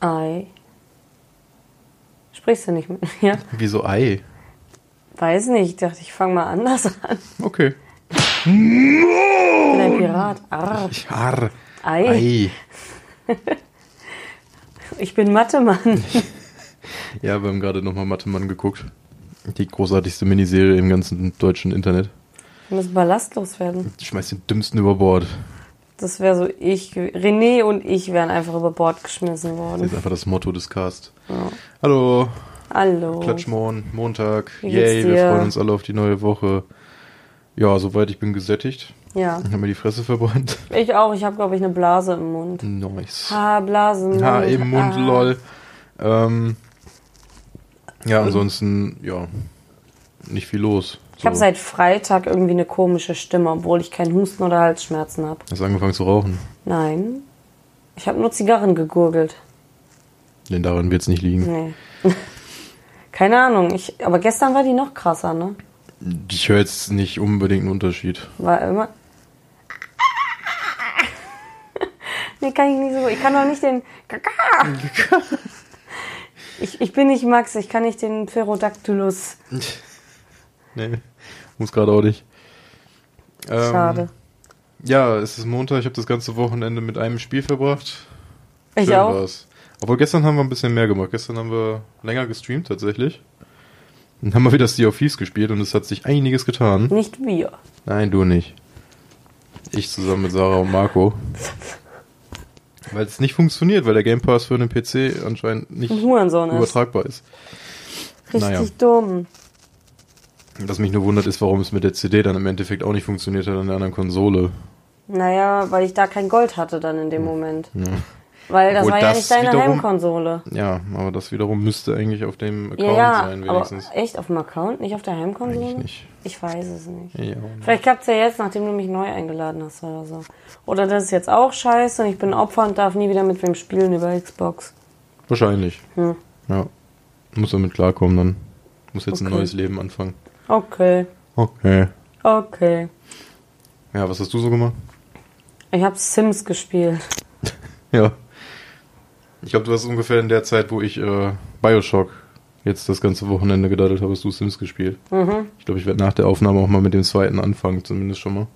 Ei. Sprichst du nicht mit mir? Wieso Ei? Weiß nicht, ich dachte, ich fange mal anders an. Okay. Ich bin ein Pirat. Arr. Arr. Ei. Ei. Ich bin Mathe-Mann. Ja, wir haben gerade nochmal Mathe-Mann geguckt. Die großartigste Miniserie im ganzen deutschen Internet. Wir müssen ballastlos werden. Ich schmeiß den dümmsten über Bord. Das wäre so ich. René und ich wären einfach über Bord geschmissen Das worden. ist einfach das Motto des Cast. Ja. Hallo, Hallo. Klatschmorn, Montag. Yay, wir freuen uns alle auf die neue Woche. Ja, soweit ich bin gesättigt. Ja. Ich habe mir die Fresse verbrannt. Ich auch. Ich habe, glaube ich, eine Blase im Mund. Nice. Ha, Blasen. Ha, im Mund, Ah. lol. Ähm, ja, ansonsten, ja, nicht viel los. Ich habe seit Freitag irgendwie eine komische Stimme, obwohl ich keinen Husten oder Halsschmerzen habe. Hast angefangen zu rauchen. Nein. Ich habe nur Zigarren gegurgelt. Denn daran wird es nicht liegen. Nee. Keine Ahnung. Ich, aber gestern war die noch krasser, ne? Ich höre jetzt nicht unbedingt einen Unterschied. War immer. nee, kann ich nicht so. Ich kann doch nicht den. Ich, ich bin nicht Max, ich kann nicht den Pterodactylus. Nee, muss gerade auch nicht. Ähm, Schade. Ja, es ist Montag, ich habe das ganze Wochenende mit einem Spiel verbracht. Ich Schön auch. war's. Obwohl gestern haben wir ein bisschen mehr gemacht. Gestern haben wir länger gestreamt tatsächlich. Dann haben wir wieder Sea of Thieves gespielt und es hat sich einiges getan. Nicht wir. Nein, du nicht. Ich zusammen mit Sarah und Marco. Weil es nicht funktioniert, weil der Game Pass für einen PC anscheinend nicht Hurensohn ist. übertragbar ist. Richtig naja. dumm. Was mich nur wundert, ist, warum es mit der CD dann im Endeffekt auch nicht funktioniert hat an der anderen Konsole. Naja, weil ich da kein Gold hatte dann in dem Moment. Ja. Weil das Obwohl war ja das nicht deine wiederum- Heimkonsole. ja, aber das wiederum müsste eigentlich auf dem Account Ja, ja, sein, aber wenigstens. echt auf dem Account, nicht auf der Heimkonsole? Eigentlich nicht. Ich weiß es nicht. Ja, Vielleicht klappt's ja jetzt, nachdem du mich neu eingeladen hast oder so. Oder das ist jetzt auch scheiße und ich bin Opfer und darf nie wieder mit wem spielen über Xbox. wahrscheinlich. Hm. Ja. Muss damit klarkommen dann. Muss jetzt ein Okay. neues Leben anfangen. Okay, Okay. okay. Ja, was hast du so gemacht? Ich habe Sims gespielt. Ja. Ich glaube, du hast ungefähr in der Zeit, wo ich äh, Bioshock jetzt das ganze Wochenende gedaddelt habe, hast du Sims gespielt. Mhm. Ich glaube, ich werde nach der Aufnahme auch mal mit dem zweiten anfangen, zumindest schon mal.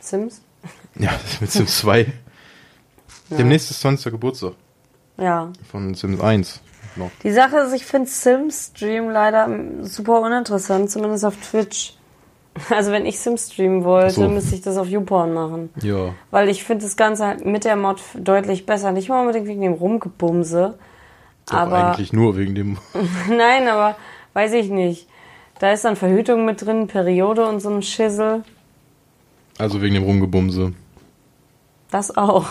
Sims? Ja, mit Sims 2. Ja. Demnächst ist 20. Geburtstag Ja. von Sims 1. Noch. Die Sache ist, ich finde Sims-Stream leider mm, super uninteressant, zumindest auf Twitch. Also wenn ich Sims streamen wollte, so. müsste ich das auf YouPorn machen. Ja. Weil ich finde das Ganze halt mit der Mod deutlich besser. Nicht mal unbedingt wegen dem Rumgebumse. Doch Aber eigentlich nur wegen dem. Nein, aber weiß ich nicht. Da ist dann Verhütung mit drin, Periode und so ein Schissel. Also wegen dem Rumgebumse. Das auch.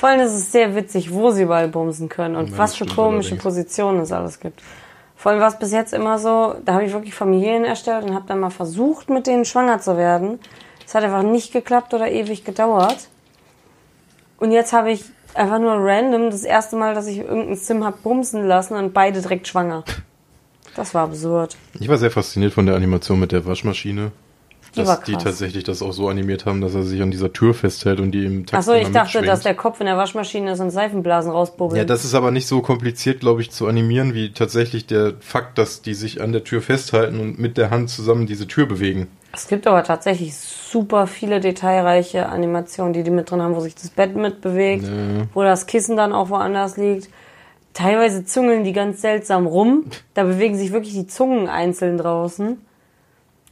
Vor allem ist es sehr witzig, wo sie überall bumsen können und Ja, was für komische. Positionen es alles gibt. Vor allem war es bis jetzt immer so, da habe ich wirklich Familien erstellt und habe dann mal versucht, mit denen schwanger zu werden. Es hat einfach nicht geklappt oder ewig gedauert. Und jetzt habe ich einfach nur random das erste Mal, dass ich irgendeinen Sim hab bumsen lassen und beide direkt schwanger. Das war absurd. Ich war sehr fasziniert von der Animation mit der Waschmaschine. Die Dass die tatsächlich das auch so animiert haben, dass er sich an dieser Tür festhält und die im Takt Achso, ich dachte, mitschwingt. dass der Kopf in der Waschmaschine ist und Seifenblasen rausbubbeln. Ja, das ist aber nicht so kompliziert, glaube ich, zu animieren, wie tatsächlich der Fakt, dass die sich an der Tür festhalten und mit der Hand zusammen diese Tür bewegen. Es gibt aber tatsächlich super viele detailreiche Animationen, die die mit drin haben, wo sich das Bett mitbewegt, Nee. wo das Kissen dann auch woanders liegt. Teilweise zungeln die ganz seltsam rum. Da bewegen sich wirklich die Zungen einzeln draußen.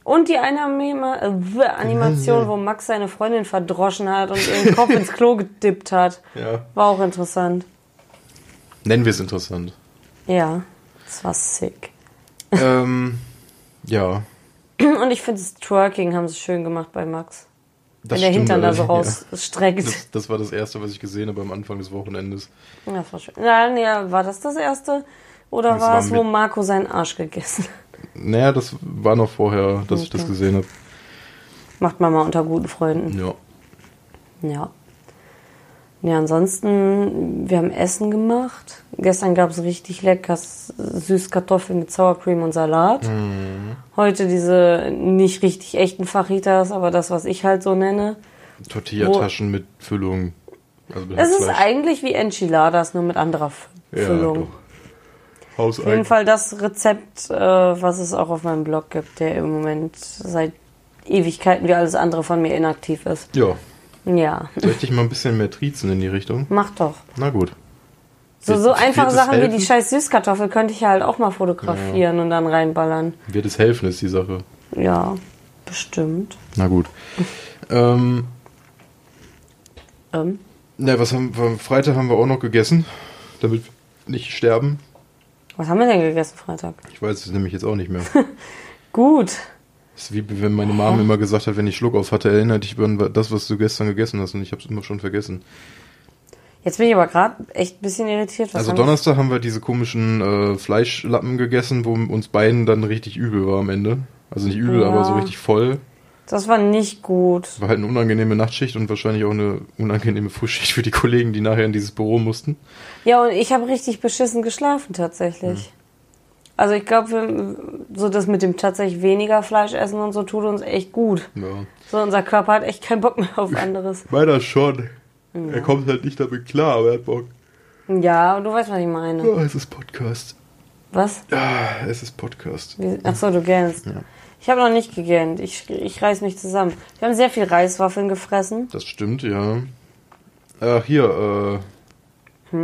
Und die eine äh, Animation, wo Max seine Freundin verdroschen hat und ihren Kopf ins Klo gedippt hat. Ja. War auch interessant. Nennen wir es interessant. Ja, das war sick. ähm, ja. Und ich finde, das Twerking haben sie schön gemacht bei Max. Das Wenn der Hintern da so rausstreckt. Ja. Das, das war das Erste, was ich gesehen habe am Anfang des Wochenendes. Ja, war schön. Ja, nee, war das das erste? Oder Das war es, wo Marco seinen Arsch gegessen hat? Naja, das war noch vorher, dass ich das Okay. gesehen habe. Macht man mal unter guten Freunden. Ja. Ja. Ja, ansonsten, wir haben Essen gemacht. Gestern gab es richtig leckeres Süßkartoffeln mit Sour Cream und Salat. Mhm. Heute diese nicht richtig echten Fajitas, aber das, was ich halt so nenne. Tortillataschen mit Füllung. Also mit Es ist eigentlich wie Enchiladas, nur mit anderer F- Ja, Doch. Auf jeden. Fall das Rezept, äh, was es auch auf meinem Blog gibt, der im Moment seit Ewigkeiten wie alles andere von mir inaktiv ist. Ja. Ja, Soll ich dich mal ein bisschen mehr triezen in die Richtung? mach doch. Na gut. So, so einfache Sachen wie helfen? die scheiß Süßkartoffel könnte ich ja halt auch mal fotografieren und dann reinballern. Wird es helfen, ist die Sache. Ja, bestimmt. Na gut. Ähm, Ähm, na, was haben wir, Freitag haben wir auch noch gegessen, damit wir nicht sterben. Was haben wir denn gegessen Freitag? Ich weiß es nämlich jetzt auch nicht mehr. Gut. Das ist wie wenn meine Mom immer gesagt hat, wenn ich Schluck auf hatte, erinnert dich an das, was du gestern gegessen hast und ich habe es immer schon vergessen. Jetzt bin ich aber gerade echt ein bisschen irritiert. Was also haben Donnerstag haben wir diese komischen äh, Fleischlappen gegessen, wo uns beiden dann richtig übel war am Ende. Also nicht übel, Ja. aber so richtig voll. Das war nicht gut. War halt eine unangenehme Nachtschicht und wahrscheinlich auch eine unangenehme Frühschicht für die Kollegen, die nachher in dieses Büro mussten. Ja, und ich habe richtig beschissen geschlafen tatsächlich. Also ich glaube, so das mit dem tatsächlich weniger Fleisch essen und so tut uns echt gut. Ja. So unser Körper hat echt keinen Bock mehr auf anderes. Meiner schon. Er kommt halt nicht damit klar, aber er hat Bock. Ja, und du weißt, was ich meine. Ja, es ist Podcast. Was? Ja, es ist Podcast. Wie- Ach so, du gähnst. Ja. Ich habe noch nicht gegähnt. Ich, ich reiß mich zusammen. Wir haben sehr viel Reiswaffeln gefressen. Das stimmt, ja. Ach, hier, äh.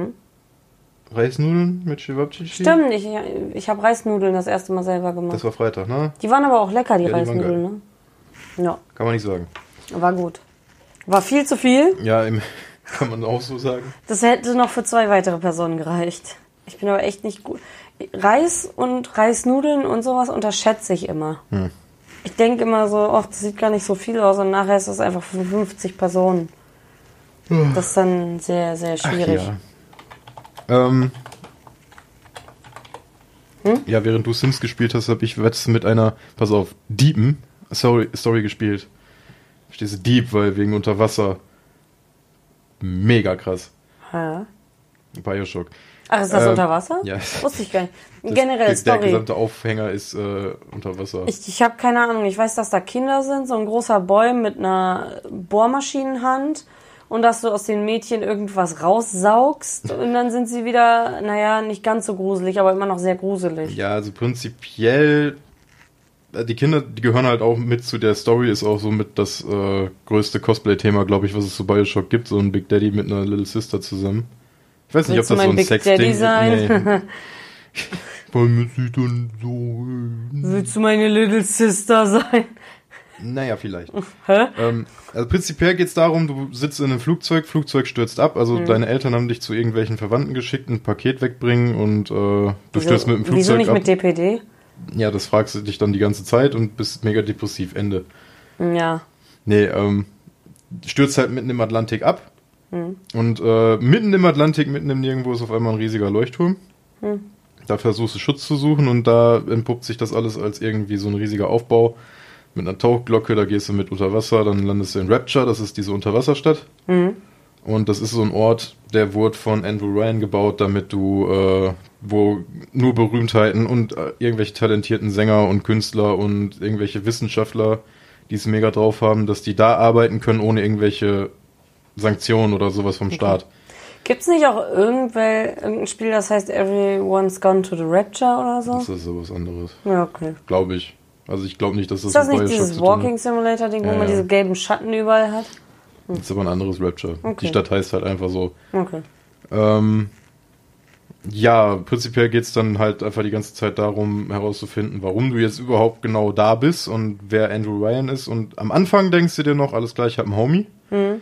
Reisnudeln mit Chewabchichi? Stimmt, ich, ich habe Reisnudeln das erste Mal selber gemacht. Das war Freitag, ne? Die waren aber auch lecker, die Ja, die Reisnudeln, ne? Ja, Kann man nicht sagen. war gut. War viel zu viel. Ja, kann man auch so sagen. Das hätte noch für zwei weitere Personen gereicht. Ich bin aber echt nicht gut. Reis und Reisnudeln und sowas unterschätze ich immer. Hm. Ich denke immer so, ach, das sieht gar nicht so viel aus und nachher ist das einfach für 50 Personen. Das ist dann sehr, sehr schwierig. Ja. Ähm, Hm? Ja, während du Sims gespielt hast, habe ich was mit einer, pass auf, Diepen Story, Story gespielt. Verstehst du, Deep, weil wegen Unterwasser. Mega krass. Hä? Bioshock. Ach, ist das Ähm, unter Wasser? ja. Wusste ich gar nicht. Das- Generell, der, Der Story. gesamte Aufhänger ist äh, unter Wasser. Ich, ich habe keine Ahnung. Ich weiß, dass da Kinder sind, so ein großer Boy mit einer Bohrmaschinenhand und dass du aus den Mädchen irgendwas raussaugst und dann sind sie wieder, naja, nicht ganz so gruselig, aber immer noch sehr gruselig. Ja, also prinzipiell, äh, die Kinder, die gehören halt auch mit zu der Story, ist auch so mit das äh, größte Cosplay-Thema, glaube ich, was es zu Bioshock gibt, so ein Big Daddy mit einer Little Sister zusammen. Ich weiß nicht, Willst du ob das so mein ein Big Sex-Ding Daddy sein? Nee. Wollen wir sie dann so... äh, Willst du meine Little Sister sein? Naja, vielleicht. Hä? Ähm, also prinzipiell geht's darum, du sitzt in einem Flugzeug, Flugzeug stürzt ab, also Mhm. deine Eltern haben dich zu irgendwelchen Verwandten geschickt, ein Paket wegbringen und äh, du stürzt mit dem Flugzeug Wieso nicht ab. mit DPD? Ja, das fragst du dich dann die ganze Zeit und bist mega depressiv. Ende. Ja. Nee, ähm, stürzt halt mitten im Atlantik ab. Hm. Und äh, mitten im Atlantik, mitten im Nirgendwo ist auf einmal ein riesiger Leuchtturm. Hm. Da versuchst du Schutz zu suchen und da entpuppt sich das alles als irgendwie so ein riesiger Aufbau mit einer Tauchglocke. Da gehst du mit unter Wasser, dann landest du in Rapture, das ist diese Unterwasserstadt. Mhm. Und das ist so ein Ort, der wurde von Andrew Ryan gebaut, damit du, äh, wo nur Berühmtheiten und äh, irgendwelche talentierten Sänger und Künstler und irgendwelche Wissenschaftler, die es mega drauf haben, dass die da arbeiten können, ohne irgendwelche Sanktionen oder sowas vom Staat. Gibt's nicht auch irgendein Spiel, das heißt Everyone's Gone to the Rapture oder so? Das ist sowas anderes, Ja, okay. glaube ich. Also ich glaube nicht, dass das, Ist das nicht dieses. Walking Simulator Ding, wo Ja, man ja. diese gelben Schatten überall hat? Das ist aber ein anderes Rapture. Okay. Die Stadt heißt halt einfach so. Okay. Ähm, ja, prinzipiell geht's dann halt einfach die ganze Zeit darum, herauszufinden, warum du jetzt überhaupt genau da bist und wer Andrew Ryan ist. Und am Anfang denkst du dir noch, alles klar, ich habe einen Homie. Mhm.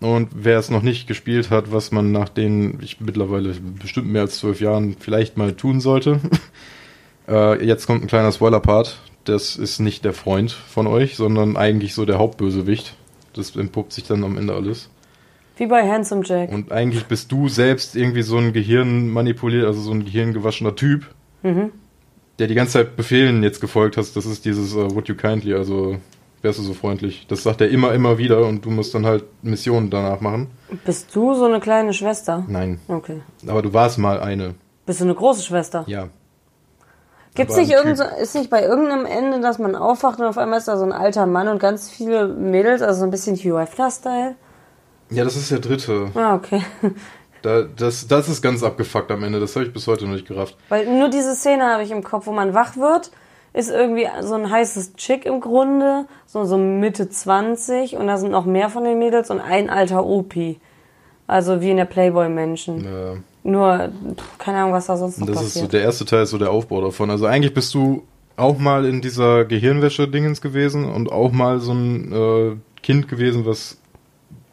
Und wer es noch nicht gespielt hat, was man nach den, ich mittlerweile bestimmt mehr als zwölf Jahren vielleicht mal tun sollte. äh, jetzt kommt ein kleiner Spoiler-Part. Das ist nicht der Freund von euch, sondern eigentlich so der Hauptbösewicht. Das entpuppt sich dann am Ende alles. Wie bei Handsome Jack. Und eigentlich bist du selbst irgendwie so ein Gehirn manipuliert, also so ein gehirngewaschener Typ, Mhm. der die ganze Zeit Befehlen jetzt gefolgt hast. Das ist dieses uh, Would you kindly, also wärst du so freundlich. Das sagt er immer, immer wieder und du musst dann halt Missionen danach machen. Bist du so eine kleine Schwester? Nein, Okay. aber du warst mal eine. Bist du eine große Schwester? Ja. Gibt's nicht irgend ist nicht bei irgendeinem Ende, dass man aufwacht und auf einmal ist da so ein alter Mann und ganz viele Mädels, also so ein bisschen Hugh Hefner-Style? Ja, das ist der dritte. Ah, okay. Da, das, das ist ganz abgefuckt am Ende. Das habe ich bis heute noch nicht gerafft. Weil nur diese Szene habe ich im Kopf, wo man wach wird, ist irgendwie so ein heißes Chick im Grunde, so, so Mitte 20 und da sind noch mehr von den Mädels und ein alter Opi. Also wie in der Playboy-Menschen. Ja. Nur, pff, keine Ahnung, was da sonst noch das ist so, passiert. der erste Teil ist so der Aufbau davon. Also eigentlich bist du auch mal in dieser Gehirnwäsche-Dingens gewesen und auch mal so ein äh, Kind gewesen, was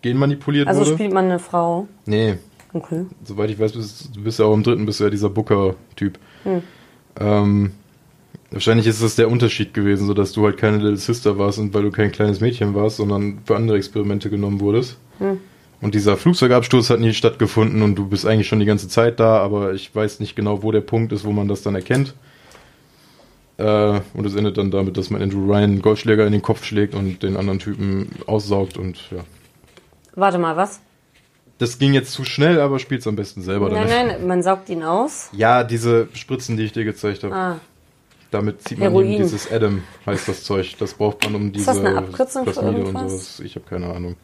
genmanipuliert also wurde. spielt man eine Frau. Nee, Okay. soweit ich weiß, bist, du bist ja auch im dritten, bist du ja dieser Booker-Typ. Hm. Ähm, wahrscheinlich ist das der Unterschied gewesen, so dass du halt keine Little Sister warst und weil du kein kleines Mädchen warst, sondern für andere Experimente genommen wurdest. Hm. Und dieser Flugzeugabsturz hat nie stattgefunden und du bist eigentlich schon die ganze Zeit da, aber ich weiß nicht genau, wo der Punkt ist, wo man das dann erkennt. Äh, und es endet dann damit, dass man Andrew Ryan einen Golfschläger in den Kopf schlägt und den anderen Typen aussaugt und ja. Warte mal, was? Das ging jetzt zu schnell, aber spielt's am besten selber Nein, damit. nein, man saugt ihn aus. Ja, diese Spritzen, die ich dir gezeigt habe. Ah, Damit zieht man eben dieses Adam, heißt das Zeug. Das braucht man um diese das eine Abkürzung für Plasmide und irgendwas? Hm. sowas. Ich habe keine Ahnung.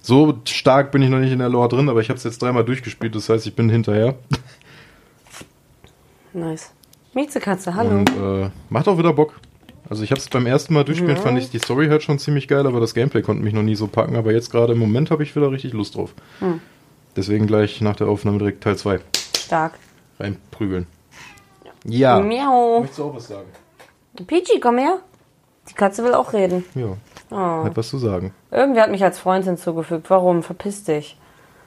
So stark bin ich noch nicht in der Lore drin, aber ich habe es jetzt dreimal durchgespielt, das heißt, ich bin hinterher. nice. Miezekatze, hallo. Und äh, macht auch wieder Bock. Also ich habe es beim ersten Mal durchspielen, Ja. fand ich die Story halt schon ziemlich geil, aber das Gameplay konnte mich noch nie so packen. Aber jetzt gerade im Moment habe ich wieder richtig Lust drauf. Hm. Deswegen gleich nach der Aufnahme direkt Teil 2 Stark. reinprügeln. Ja. Miau. Möchtest du auch was sagen? Peachy, komm her. Die Katze will auch reden. Ja, Oh. hat was zu sagen. Irgendwer hat mich als Freund hinzugefügt. Warum? Verpiss dich.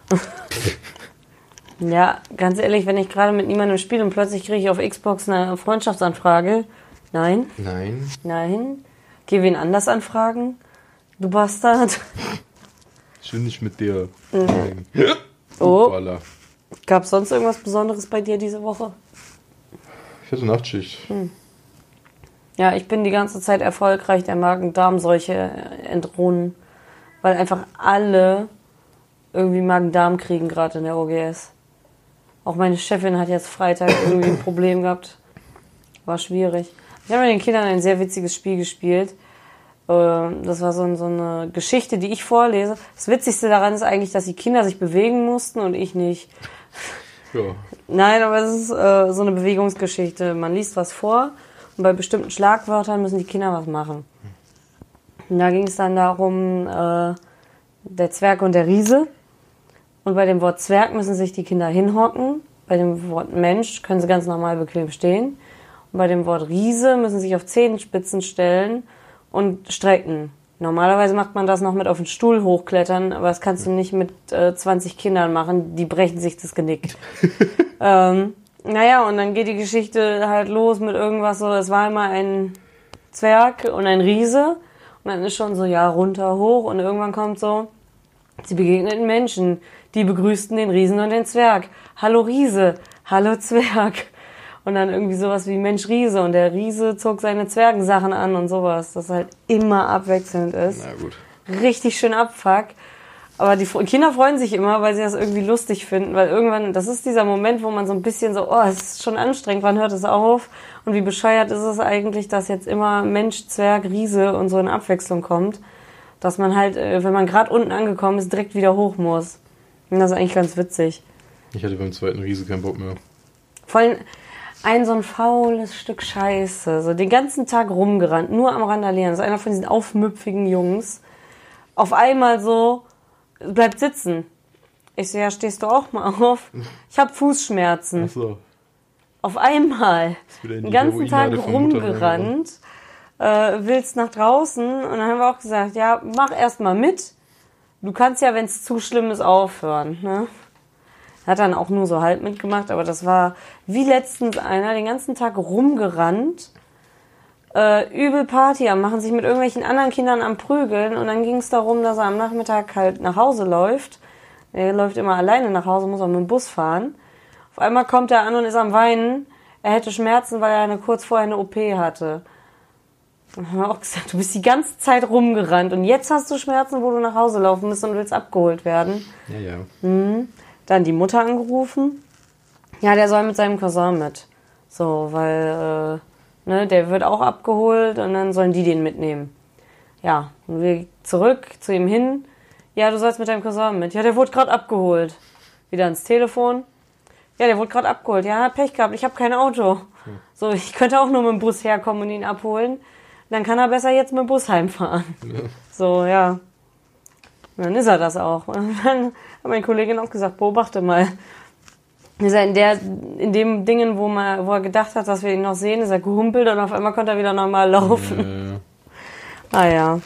ja, ganz ehrlich, wenn ich gerade mit niemandem spiele und plötzlich kriege ich auf Xbox eine Freundschaftsanfrage. Nein, Nein. nein. Geh wen anders anfragen. Du Bastard. Ich will nicht mit dir. Oh. Voila. Gab's sonst irgendwas Besonderes bei dir diese Woche? Hatte Nachtschicht. Ja, ich bin die ganze Zeit erfolgreich der Magen-Darm-Seuche äh, entronnen, weil einfach alle irgendwie Magen-Darm kriegen gerade in der OGS. Auch meine Chefin hat jetzt Freitag irgendwie ein Problem gehabt. War schwierig. Ich habe mit den Kindern ein sehr witziges Spiel gespielt. Ähm, Das war so eine Geschichte, die ich vorlese. Das Witzigste daran ist eigentlich, dass die Kinder sich bewegen mussten und ich nicht. Ja. Nein, aber es ist äh, so eine Bewegungsgeschichte. Man liest was vor und bei bestimmten Schlagwörtern müssen die Kinder was machen. Und da ging es dann darum, äh, der Zwerg und der Riese. Und bei dem Wort Zwerg müssen sich die Kinder hinhocken. Bei dem Wort Mensch können sie ganz normal bequem stehen. Und bei dem Wort Riese müssen sie sich auf Zehenspitzen stellen und strecken. Normalerweise macht man das noch mit auf den Stuhl hochklettern, aber das kannst du nicht mit äh, 20 Kindern machen, die brechen sich das Genick. ähm, naja, und dann geht die Geschichte halt los mit irgendwas so, es war immer ein Zwerg und ein Riese und dann ist schon so, ja, runter, hoch und irgendwann kommt so, sie begegneten Menschen, die begrüßten den Riesen und den Zwerg. Hallo Riese, hallo Zwerg. Und dann irgendwie sowas wie Mensch Riese und der Riese zog seine Zwergensachen an und sowas, das halt immer abwechselnd ist Na gut. richtig schön abfuck. Aber die Kinder freuen sich immer, weil sie das irgendwie lustig finden, weil irgendwann, das ist dieser Moment, wo man so ein bisschen so, oh, es ist schon anstrengend, wann hört es auf? Und wie bescheuert ist es eigentlich, dass jetzt immer Mensch, Zwerg, Riese und so in Abwechslung kommt, dass man halt, äh, wenn man gerade unten angekommen ist, direkt wieder hoch muss. Und das ist eigentlich ganz witzig. Ich hatte beim zweiten Riese keinen Bock mehr. Vor allem ein so ein faules Stück Scheiße, so den ganzen Tag rumgerannt, nur am Randalieren. Ist einer von diesen aufmüpfigen Jungs. Auf einmal so, bleibt sitzen. Ich so, ja, stehst du auch mal auf? Ich habe Fußschmerzen. Achso. Auf einmal. Den ganzen Tag rumgerannt. Äh, willst nach draußen. Und dann haben wir auch gesagt, ja, mach erst mal mit. Du kannst ja, wenn es zu schlimm ist, aufhören. Ne? Hat dann auch nur so halb mitgemacht, aber das war wie letztens einer, den ganzen Tag rumgerannt. Äh, übel Party am machen, sich mit irgendwelchen anderen Kindern am Prügeln. Und dann ging es darum, dass er am Nachmittag halt nach Hause läuft. Er läuft immer alleine nach Hause, muss auch mit dem Bus fahren. Auf einmal kommt er an und ist am Weinen. Er hätte Schmerzen, weil er eine, kurz vorher eine OP hatte. Dann haben wir auch gesagt, du bist die ganze Zeit rumgerannt und jetzt hast du Schmerzen, wo du nach Hause laufen musst und willst abgeholt werden. Ja, ja. Dann die Mutter angerufen. Ja, der soll mit seinem Cousin mit. So, weil, äh, ne, der wird auch abgeholt und dann sollen die den mitnehmen. Ja, und wir zurück zu ihm hin. Ja, du sollst mit deinem Cousin mit. Ja, der wurde gerade abgeholt. Wieder ans Telefon. Ja, der wurde gerade abgeholt. Ja, hat Pech gehabt. Ich habe kein Auto. So, ich könnte auch nur mit dem Bus herkommen und ihn abholen. Dann kann er besser jetzt mit dem Bus heimfahren. Ja. So, ja. Und dann ist er das auch. Und dann hat meine Kollegin auch gesagt, beobachte mal. Ist er in, der, in dem Dingen, wo, man, wo er gedacht hat, dass wir ihn noch sehen, ist er gehumpelt und auf einmal konnte er wieder normal laufen. Ja, ja. Ah ja.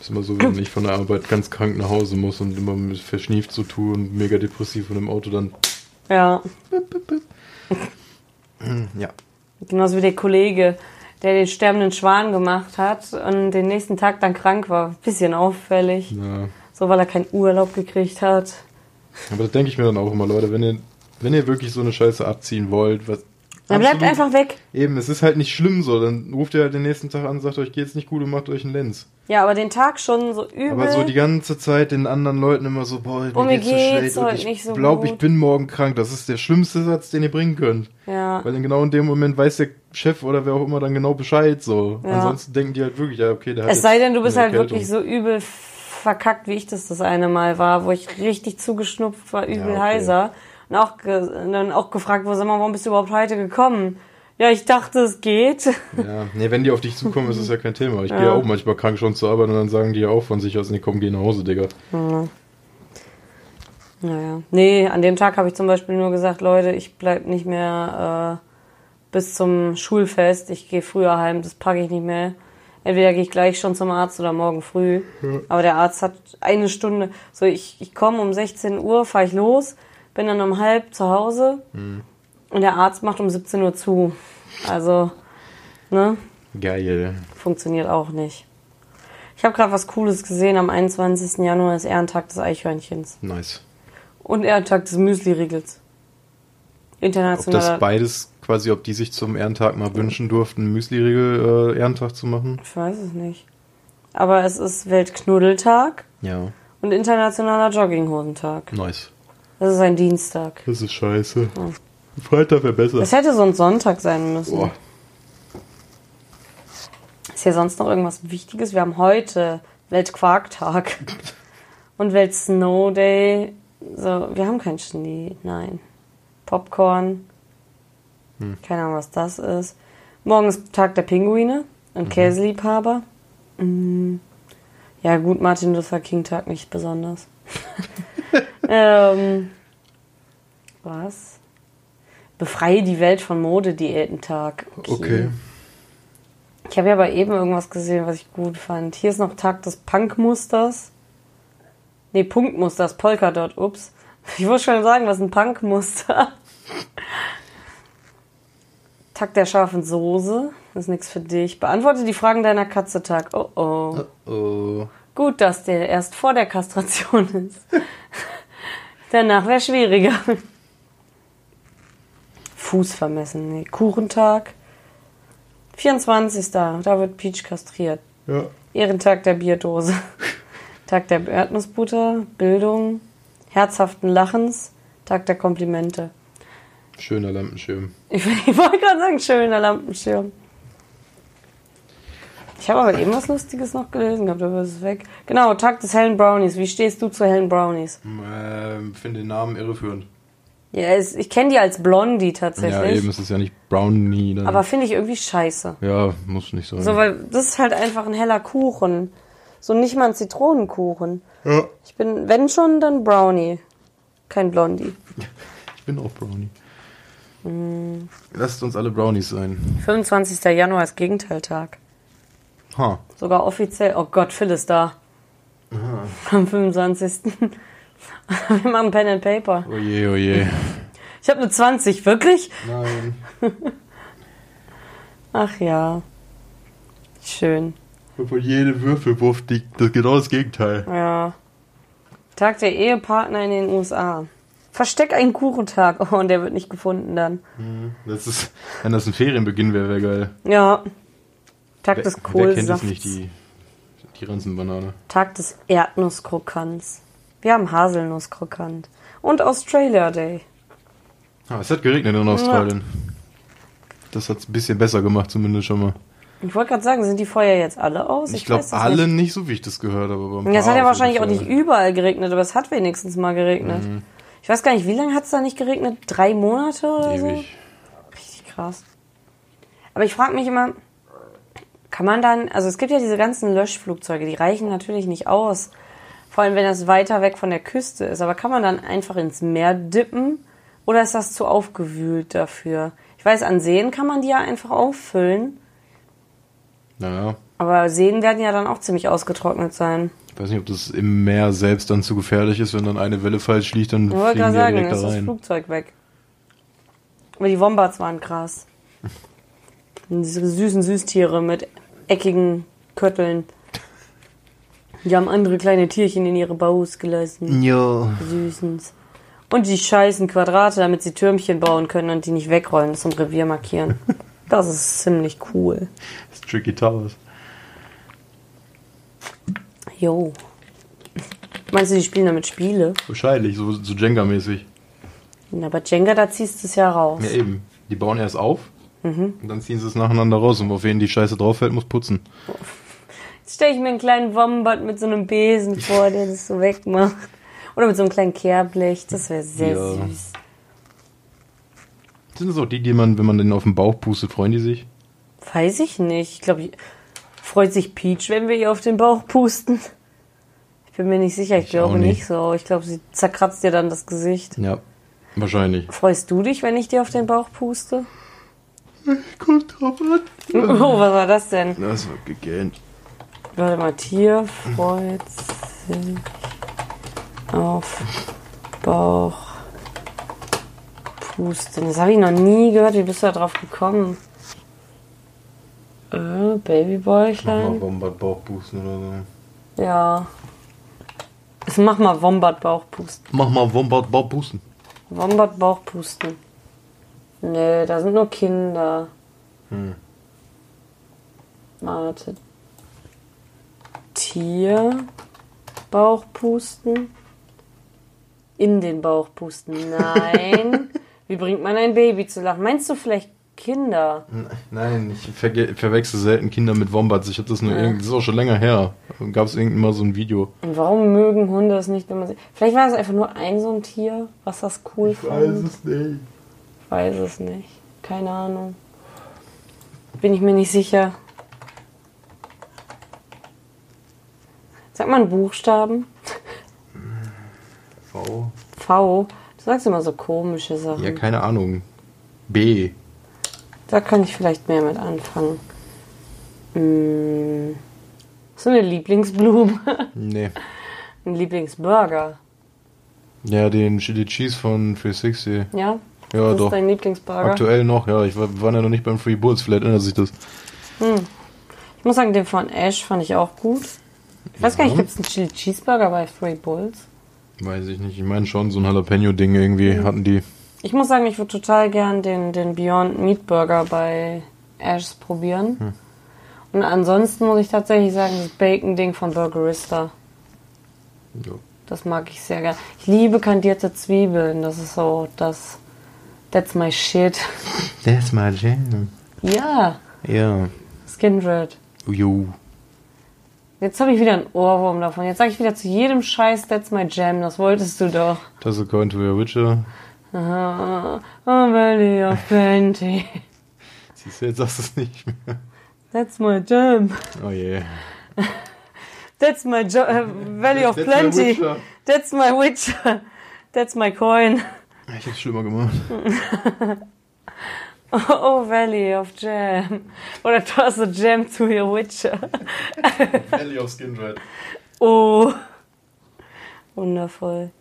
Ist immer so, wenn ich von der Arbeit ganz krank nach Hause muss und immer mit verschnieft so tue und mega depressiv und im Auto dann. Ja. Ja. Genauso wie der Kollege, der den sterbenden Schwan gemacht hat und den nächsten Tag dann krank war. Bisschen auffällig. ja. So, weil er keinen Urlaub gekriegt hat. Aber das denke ich mir dann auch immer, Leute, wenn ihr, wenn ihr wirklich so eine Scheiße abziehen wollt, was. Dann bleibt einfach weg. Eben, es ist halt nicht schlimm so. Dann ruft ihr halt den nächsten Tag an, sagt euch, geht's nicht gut und macht euch einen Lenz. Ja, aber den Tag schon so übel. Aber so die ganze Zeit den anderen Leuten immer so, boah, mir, Oh, mir geht's, geht's so schlecht und heute ich nicht so glaube, ich gut. bin morgen krank. Das ist der schlimmste Satz, den ihr bringen könnt. ja. Weil in genau in dem Moment weiß der Chef oder wer auch immer dann genau Bescheid so. Ja. Ansonsten denken die halt wirklich, ja, okay, der hat Es sei denn, du bist halt wirklich so übel verkackt, wie ich das das eine Mal war, wo ich richtig zugeschnupft war, übel Ja, okay. heiser. Und auch, dann auch gefragt wurde, sag mal, warum bist du überhaupt heute gekommen? Ja, ich dachte, es geht. Ja, nee, wenn die auf dich zukommen, ist es ja kein Thema. Ich Ja. gehe ja auch manchmal krank schon zur Arbeit und dann sagen die ja auch von sich aus, nee, komm, geh nach Hause, Digga. Naja. Nee, an dem Tag habe ich zum Beispiel nur gesagt, Leute, ich bleib nicht mehr äh, bis zum Schulfest. Ich gehe früher heim, das packe ich nicht mehr. Entweder gehe ich gleich schon zum Arzt oder morgen früh. Aber der Arzt hat eine Stunde. So, ich, ich komme um 16 Uhr, fahre ich los, bin dann um halb zu Hause und der Arzt macht um 17 Uhr zu. Also, ne? Geil. Funktioniert auch nicht. Ich habe gerade was Cooles gesehen. Am 21. Januar ist Ehrentag des Eichhörnchens. Nice. Und Ehrentag des Müsli-Riegels. Ob International. das beides quasi, ob die sich zum Ehrentag mal wünschen durften, Müsli-Riegel äh, Ehrentag zu machen? ich weiß es nicht. Aber es ist Weltknuddeltag Ja. und Internationaler Jogginghosentag. Nice. Das ist ein Dienstag. Das ist scheiße. Freitag wäre besser. Das hätte sonst Sonntag sein müssen. Boah. Ist hier sonst noch irgendwas Wichtiges? Wir haben heute Weltquarktag und Welt-Snow Day. So, wir haben keinen Schnee, nein. Popcorn. Keine Ahnung, was das ist. Morgen ist Tag der Pinguine und Käseliebhaber. Mm. Ja, gut, Martin Luther King Tag nicht besonders. ähm, was? Befreie die Welt von Modediätentag. Okay. Ich habe ja aber eben irgendwas gesehen, was ich gut fand. Hier ist noch Tag des Punkmusters. Nee, Punktmusters, Polkadot, ups. Ich wollte schon sagen, was ein Punkmuster? Tag der scharfen Soße. Das ist nichts für dich. Beantworte die Fragen deiner Katze Tag. Oh oh. Oh. Gut, dass der erst vor der Kastration ist. Danach wäre schwieriger. Fuß vermessen. Nee. Kuchentag. 24. Da wird Peach kastriert. Ja. Ehrentag der Bierdose. Tag der Erdnussbutter. Bildung. Herzhaften Lachens. Tag der Komplimente. Schöner Lampenschirm. Ich, ich wollte gerade sagen, schöner Lampenschirm. Ich habe aber eben was Lustiges noch gelesen gehabt, aber es ist weg. Genau, Tag des hellen Brownies. Wie stehst du zu hellen Brownies? Ähm, finde den Namen irreführend. Ja, es, ich kenne die als Blondie tatsächlich. Ja, eben, es ist ja nicht Brownie. Dann. aber finde ich irgendwie scheiße. ja, muss nicht sein. So, weil das ist halt einfach ein heller Kuchen. So nicht mal ein Zitronenkuchen. ja. Ich bin, wenn schon, dann Brownie. Kein Blondie. Ich bin auch Brownie. Lasst uns alle Brownies sein. 25. Januar ist Gegenteiltag. Ha. Sogar offiziell. Oh Gott, Phil ist da. Am 25. Wir machen Pen and Paper. Oje, oje. Ich habe eine 20, wirklich? Nein. Ach ja. Schön. Von jedem Würfelwurf die, das genau das Gegenteil. Ja. Tag der Ehepartner in den USA. Versteck einen Kuchentag. Oh, und der wird nicht gefunden dann. Das ist, wenn das ein Ferienbeginn wäre, wäre geil. Ja. Tag Wer, des wer kennt Kohlsafts. nicht, die, die Ranzenbanane? Tag des Erdnusskrokants. Wir haben Haselnusskrokant. Und Australia Day. Ah, es hat geregnet in Australien. Das hat es ein bisschen besser gemacht, zumindest schon mal. Ich wollte gerade sagen, sind die Feuer jetzt alle aus? Ich, glaube weiß das alle Nicht. nicht. so wie ich das gehört habe. Aber Ja, es hat ja wahrscheinlich auch nicht überall geregnet, aber es hat wenigstens mal geregnet. Mhm. Ich weiß gar nicht, wie lange hat es da nicht geregnet? Drei Monate oder so? Ewig. Richtig krass. Aber ich frage mich immer, kann man dann, also es gibt ja diese ganzen Löschflugzeuge, die reichen natürlich nicht aus. Vor allem, wenn das weiter weg von der Küste ist. Aber kann man dann einfach ins Meer dippen? Oder ist das zu aufgewühlt dafür? Ich weiß, an Seen kann man die ja einfach auffüllen. Naja, Aber Seen werden ja dann auch ziemlich ausgetrocknet sein. ich weiß nicht, ob das im Meer selbst dann zu gefährlich ist, wenn dann eine Welle falsch liegt, dann Ich wollte fliegen die sagen, direkt ist da das rein. Flugzeug weg. Aber die Wombats waren krass. Diese süßen Süßtiere mit eckigen Kötteln. Die haben andere kleine Tierchen in ihre Baus gelassen. Ja. Süßens. Und die scheißen Quadrate, damit sie Türmchen bauen können und die nicht wegrollen zum Revier markieren. Das ist ziemlich cool. Das ist Tricky Towers. Jo. Meinst du, die spielen damit Spiele? Wahrscheinlich, so, so Jenga-mäßig. Na, bei Jenga, da ziehst du es ja raus. Ja, eben. Die bauen erst auf Mhm. und dann ziehen sie es nacheinander raus und auf wen die Scheiße drauf fällt, muss putzen. Jetzt stelle ich mir einen kleinen Wombat mit so einem Besen vor, der das so wegmacht. Oder mit so einem kleinen Kehrblech. Das wäre sehr Ja. süß. Sind das auch die, die man, wenn man den auf den Bauch pustet, freuen die sich? Weiß ich nicht. Ich glaube, freut sich Peach, wenn wir ihr auf den Bauch pusten. Ich bin mir nicht sicher. Ich, Ich glaube nicht. nicht so. Ich glaube, sie zerkratzt dir dann das Gesicht. Ja, wahrscheinlich. Freust du dich, wenn ich dir auf den Bauch puste? Kommt drauf an. Oh, was war das denn? Das war gegähnt. Warte mal, Tier freut sich auf Bauch pusten. Das habe ich noch nie gehört. Wie bist du da drauf gekommen? Äh, Mach mal Babybäuchlein? Wombat Bauchpusten oder so. Ja. Ich mach mal Wombat Bauchpusten. Mach mal Wombat Bauchpusten. Wombat Bauchpusten. Nö, da sind nur Kinder. Hm. Warte. Tier. Bauchpusten. In den Bauch pusten. Nein. Wie bringt man ein Baby zu lachen? Meinst du vielleicht Kinder? Nein, ich verge verwechsel selten Kinder mit Wombats. Ich habe das nur Ja. irgendwie, das ist auch schon länger her. Gab es irgendwann mal so ein Video. Und warum mögen Hunde es nicht, wenn man sie. Vielleicht war es einfach nur ein so ein Tier, was das cool fand. es nicht. Ich weiß es nicht. Keine Ahnung. Bin ich mir nicht sicher. Sag mal einen Buchstaben. V. V. Du sagst immer so komische Sachen. Ja, keine Ahnung. B. Da kann ich vielleicht mehr mit anfangen. Hm. So eine Lieblingsblume. Nee. Ein Lieblingsburger. Ja, den Chili Cheese von 360. Ja? Ja, das doch. ist dein Lieblingsburger. Aktuell noch, ja. Ich war, wir waren ja noch nicht beim Free Bulls, vielleicht ändert sich das. Ich muss sagen, den von Ash fand ich auch gut. Ich weiß gar nicht, gibt es einen Chili Cheeseburger bei Three Bulls? Weiß ich nicht. Ich meine schon, so ein Jalapeno-Ding irgendwie hatten die. Ich muss sagen, ich würde total gern den, den Beyond Meat Burger bei Ash's probieren. Hm. Und ansonsten muss ich tatsächlich sagen, das Bacon-Ding von Burgerista. Ja. Das mag ich sehr gern. Ich liebe kandierte Zwiebeln. Das ist so, das. That's my shit. That's my jam. Ja, Ja. Skindred. Jo. Jetzt habe ich wieder einen Ohrwurm davon. Jetzt sage ich wieder zu jedem Scheiß, that's my jam. Das wolltest du doch. Das ist according to your Witcher. Ah, oh, Valley of Plenty. Siehst du, jetzt sagst du es nicht mehr. That's my jam. Oh je. That's my jo äh, Valley of That's my Plenty. Witcher. That's my Witcher. That's my coin. Ich hab's schlimmer gemacht. Oh, Valley of Jam. Oder toss a jam to your Witcher. Valley of Skindred. Oh. Wundervoll.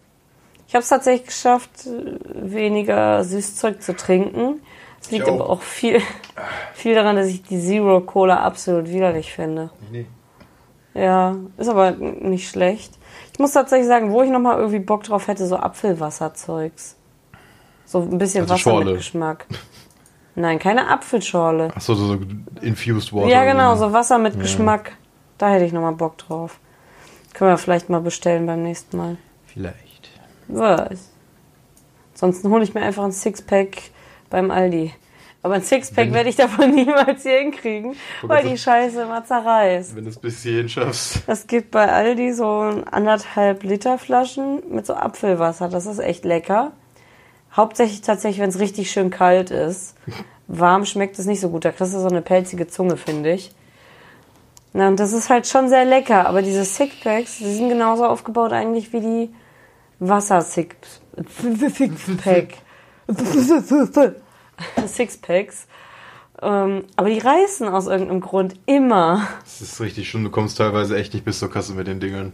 Ich habe es tatsächlich geschafft, weniger Süßzeug zu trinken. Es liegt aber auch viel, viel daran, dass ich die Zero Cola absolut widerlich finde. Nee. Ja, ist aber nicht schlecht. Ich muss tatsächlich sagen, wo ich nochmal irgendwie Bock drauf hätte, so Apfelwasserzeugs. So ein bisschen Also Wasser Schorle. mit Geschmack. Nein, keine Apfelschorle. Achso, so, so infused water. Ja, genau, so Wasser mit Geschmack. Da hätte ich nochmal Bock drauf. Können wir vielleicht mal bestellen beim nächsten Mal. Vielleicht. Was? Ansonsten hole ich mir einfach ein Sixpack beim Aldi. Aber ein Sixpack werde ich davon niemals hier hinkriegen, weil die Scheiße immer zerreißt. Wenn du es bis hierhin schaffst. Es gibt bei Aldi so anderthalb Liter Flaschen mit so Apfelwasser. Das ist echt lecker. Hauptsächlich tatsächlich, wenn es richtig schön kalt ist. Warm schmeckt es nicht so gut. Da kriegst du so eine pelzige Zunge, finde ich. Na, und das ist halt schon sehr lecker. Aber diese Sixpacks, die sind genauso aufgebaut eigentlich wie die Wasser-Sixpack. Sixpacks. Ähm, aber die reißen aus irgendeinem Grund immer. Das ist richtig schlimm. Du kommst teilweise echt nicht bis zur Kasse mit den Dingern.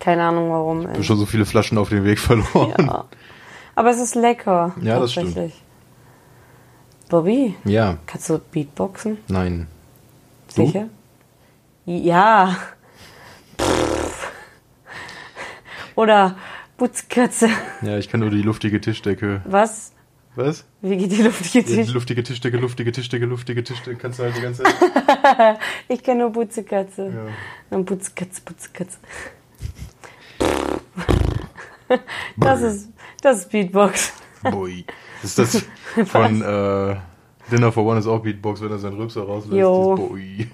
Keine Ahnung warum. Ich ey. habe schon so viele Flaschen auf dem Weg verloren. Ja. Aber es ist lecker. Ja, das stimmt. tatsächlich. Bobby, Ja, kannst du Beatboxen? nein. Du? Sicher? Ja. Pff. Oder Putzkatze. Ja, ich kann nur die luftige Tischdecke. Was? Was? Wie geht die luftige Ja, die luftige Tischdecke, luftige Tischdecke, luftige Tischdecke. Kannst du halt die ganze Zeit. Ich kenne nur Putzkatze. Ja. Und Putzkatze, Putzkatze. Das ist, das ist Beatbox. Boy. Ist das von äh, Dinner for One ist auch Beatbox, wenn er seinen Rülpser rauslässt? Jo. Boy.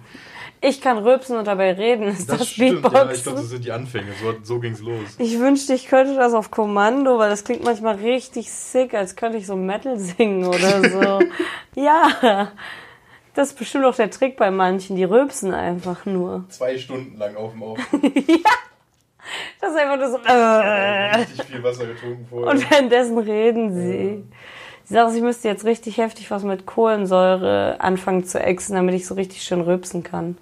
Ich kann rülpsen und dabei reden. Ist das, stimmt, Beatboxen? ja, ich glaube, das sind die Anfänge. So, so ging's los. Ich wünschte, ich könnte das auf Kommando, weil das klingt manchmal richtig sick, als könnte ich so Metal singen oder so. ja, das ist bestimmt auch der Trick bei manchen, die rülpsen einfach nur. Zwei Stunden lang auf dem Auf. Das ist einfach nur so. Äh, Richtig viel Wasser getrunken vorher. und währenddessen reden sie. Sie sagt, ich müsste jetzt richtig heftig was mit Kohlensäure anfangen zu exen, damit ich so richtig schön rülpsen kann.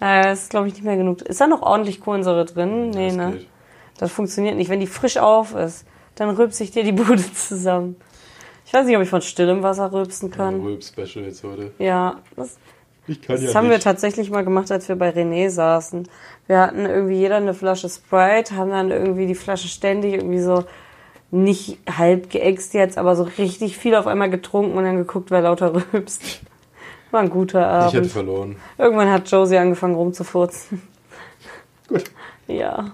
Äh, ist, glaube ich, nicht mehr genug. Ist da noch ordentlich Kohlensäure drin? Nee, Das ne? geht. Das funktioniert nicht. Wenn die frisch auf ist, dann rülpse ich dir die Bude zusammen. Ich weiß nicht, ob ich von stillem Wasser rülpsen kann. Rülp-Special jetzt heute. Ja, das, Ich kann das ja haben wir nicht. tatsächlich mal gemacht, als wir bei René saßen. Wir hatten irgendwie jeder eine Flasche Sprite, haben dann irgendwie die Flasche ständig irgendwie so nicht halb geäxt jetzt, aber so richtig viel auf einmal getrunken und dann geguckt, wer lauter rülpst. War ein guter ich hätte Abend. verloren. Irgendwann hat Josie angefangen rumzufurzen. Gut. Ja.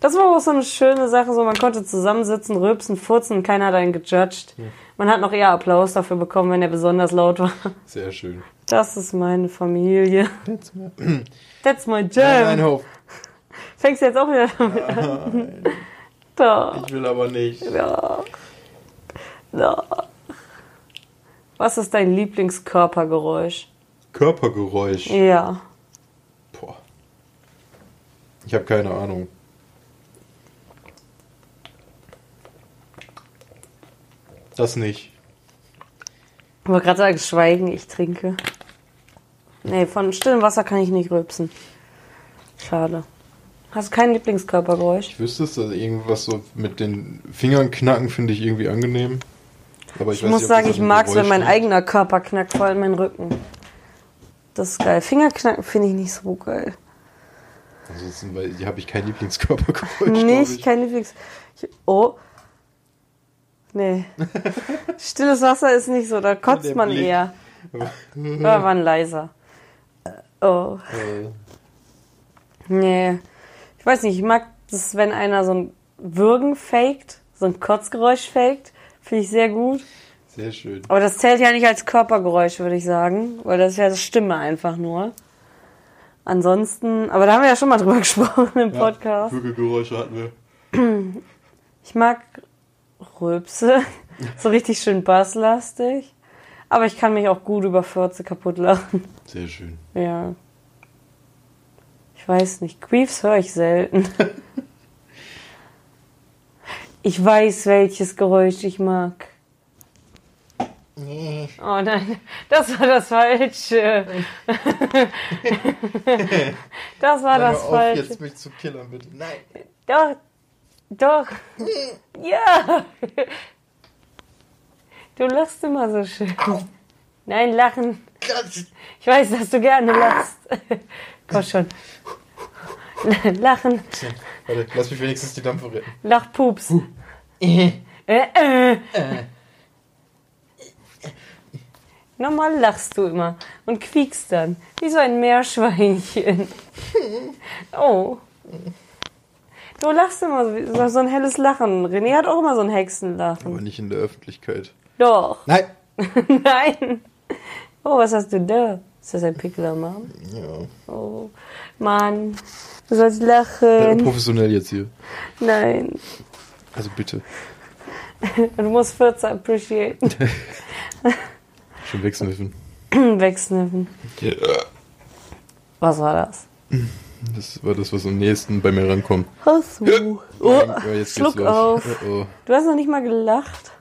Das war auch so eine schöne Sache, so man konnte zusammensitzen, rülpsen, furzen und keiner hat einen gejudged. Man hat noch eher Applaus dafür bekommen, wenn er besonders laut war. Sehr schön. Das ist meine Familie. That's my Nein, jam. nein, Hof. Fängst du jetzt auch wieder damit an? Doch. Ich will aber nicht. Ja. Ja. Was ist dein Lieblingskörpergeräusch? Körpergeräusch. Ja. Boah. Ich habe keine Ahnung. Das nicht. Ich wollte gerade sagen, schweigen, ich trinke. Nee, von stillem Wasser kann ich nicht rülpsen. Schade. Hast du kein Lieblingskörpergeräusch? Ich wüsste es, also irgendwas so mit den Fingern knacken finde ich irgendwie angenehm. Aber Ich weiß muss sagen, ich mag es, wenn mein liegt. eigener Körper knackt, vor allem mein Rücken. Das ist geil. Fingerknacken finde ich nicht so geil. Ansonsten hier habe ich kein Lieblingskörpergeräusch. Nicht, ich. kein Lieblings... Ich, oh. Nee. Stilles Wasser ist nicht so, da kotzt man Blick. eher. Oder waren leiser. Oh. Äh, Nee. Ich weiß nicht, ich mag das, wenn einer so ein Würgen faked, so ein Kotzgeräusch faked. Finde ich sehr gut. Sehr schön. Aber das zählt ja nicht als Körpergeräusch, würde ich sagen. Weil das ist ja das Stimme einfach nur. Ansonsten, aber da haben wir ja schon mal drüber gesprochen im Podcast. Würgegeräusche hatten wir. Ich mag Rülpse. so richtig schön basslastig. Aber ich kann mich auch gut über Fürze kaputt lachen. Sehr schön. Ja. Ich weiß nicht. Queefs höre ich selten. ich weiß, welches Geräusch ich mag. Oh nein, das war das Falsche. das war das Falsche. mich zu killern, bitte. Nein. Doch, doch. Ja. Du lachst immer so schön. Nein, lachen. Ich weiß, dass du gerne lachst. Komm schon. Lachen, Warte, lass mich wenigstens die Dampfe retten. Lachpups. Äh, äh. Normal lachst du immer und quiekst dann, wie so ein Meerschweinchen. Oh. Du lachst immer so, so- so ein helles Lachen. René hat auch immer so ein Hexenlachen. Aber nicht in der Öffentlichkeit. Doch. Nein. Nein. Oh, was hast du da? Ist das ein Pickel am Arm? Ja. Oh, Mann. Du sollst ja. lachen. Professionell jetzt hier. Nein. Also bitte. Du musst 14 appreciaten. Schon wegsniffen. Wegsniffen. Ja. Was war das? Das war das, was am nächsten bei mir rankommt. Hast du? Oh, Ja, jetzt Schluck los. auf. Oh, oh. Du hast noch nicht mal gelacht.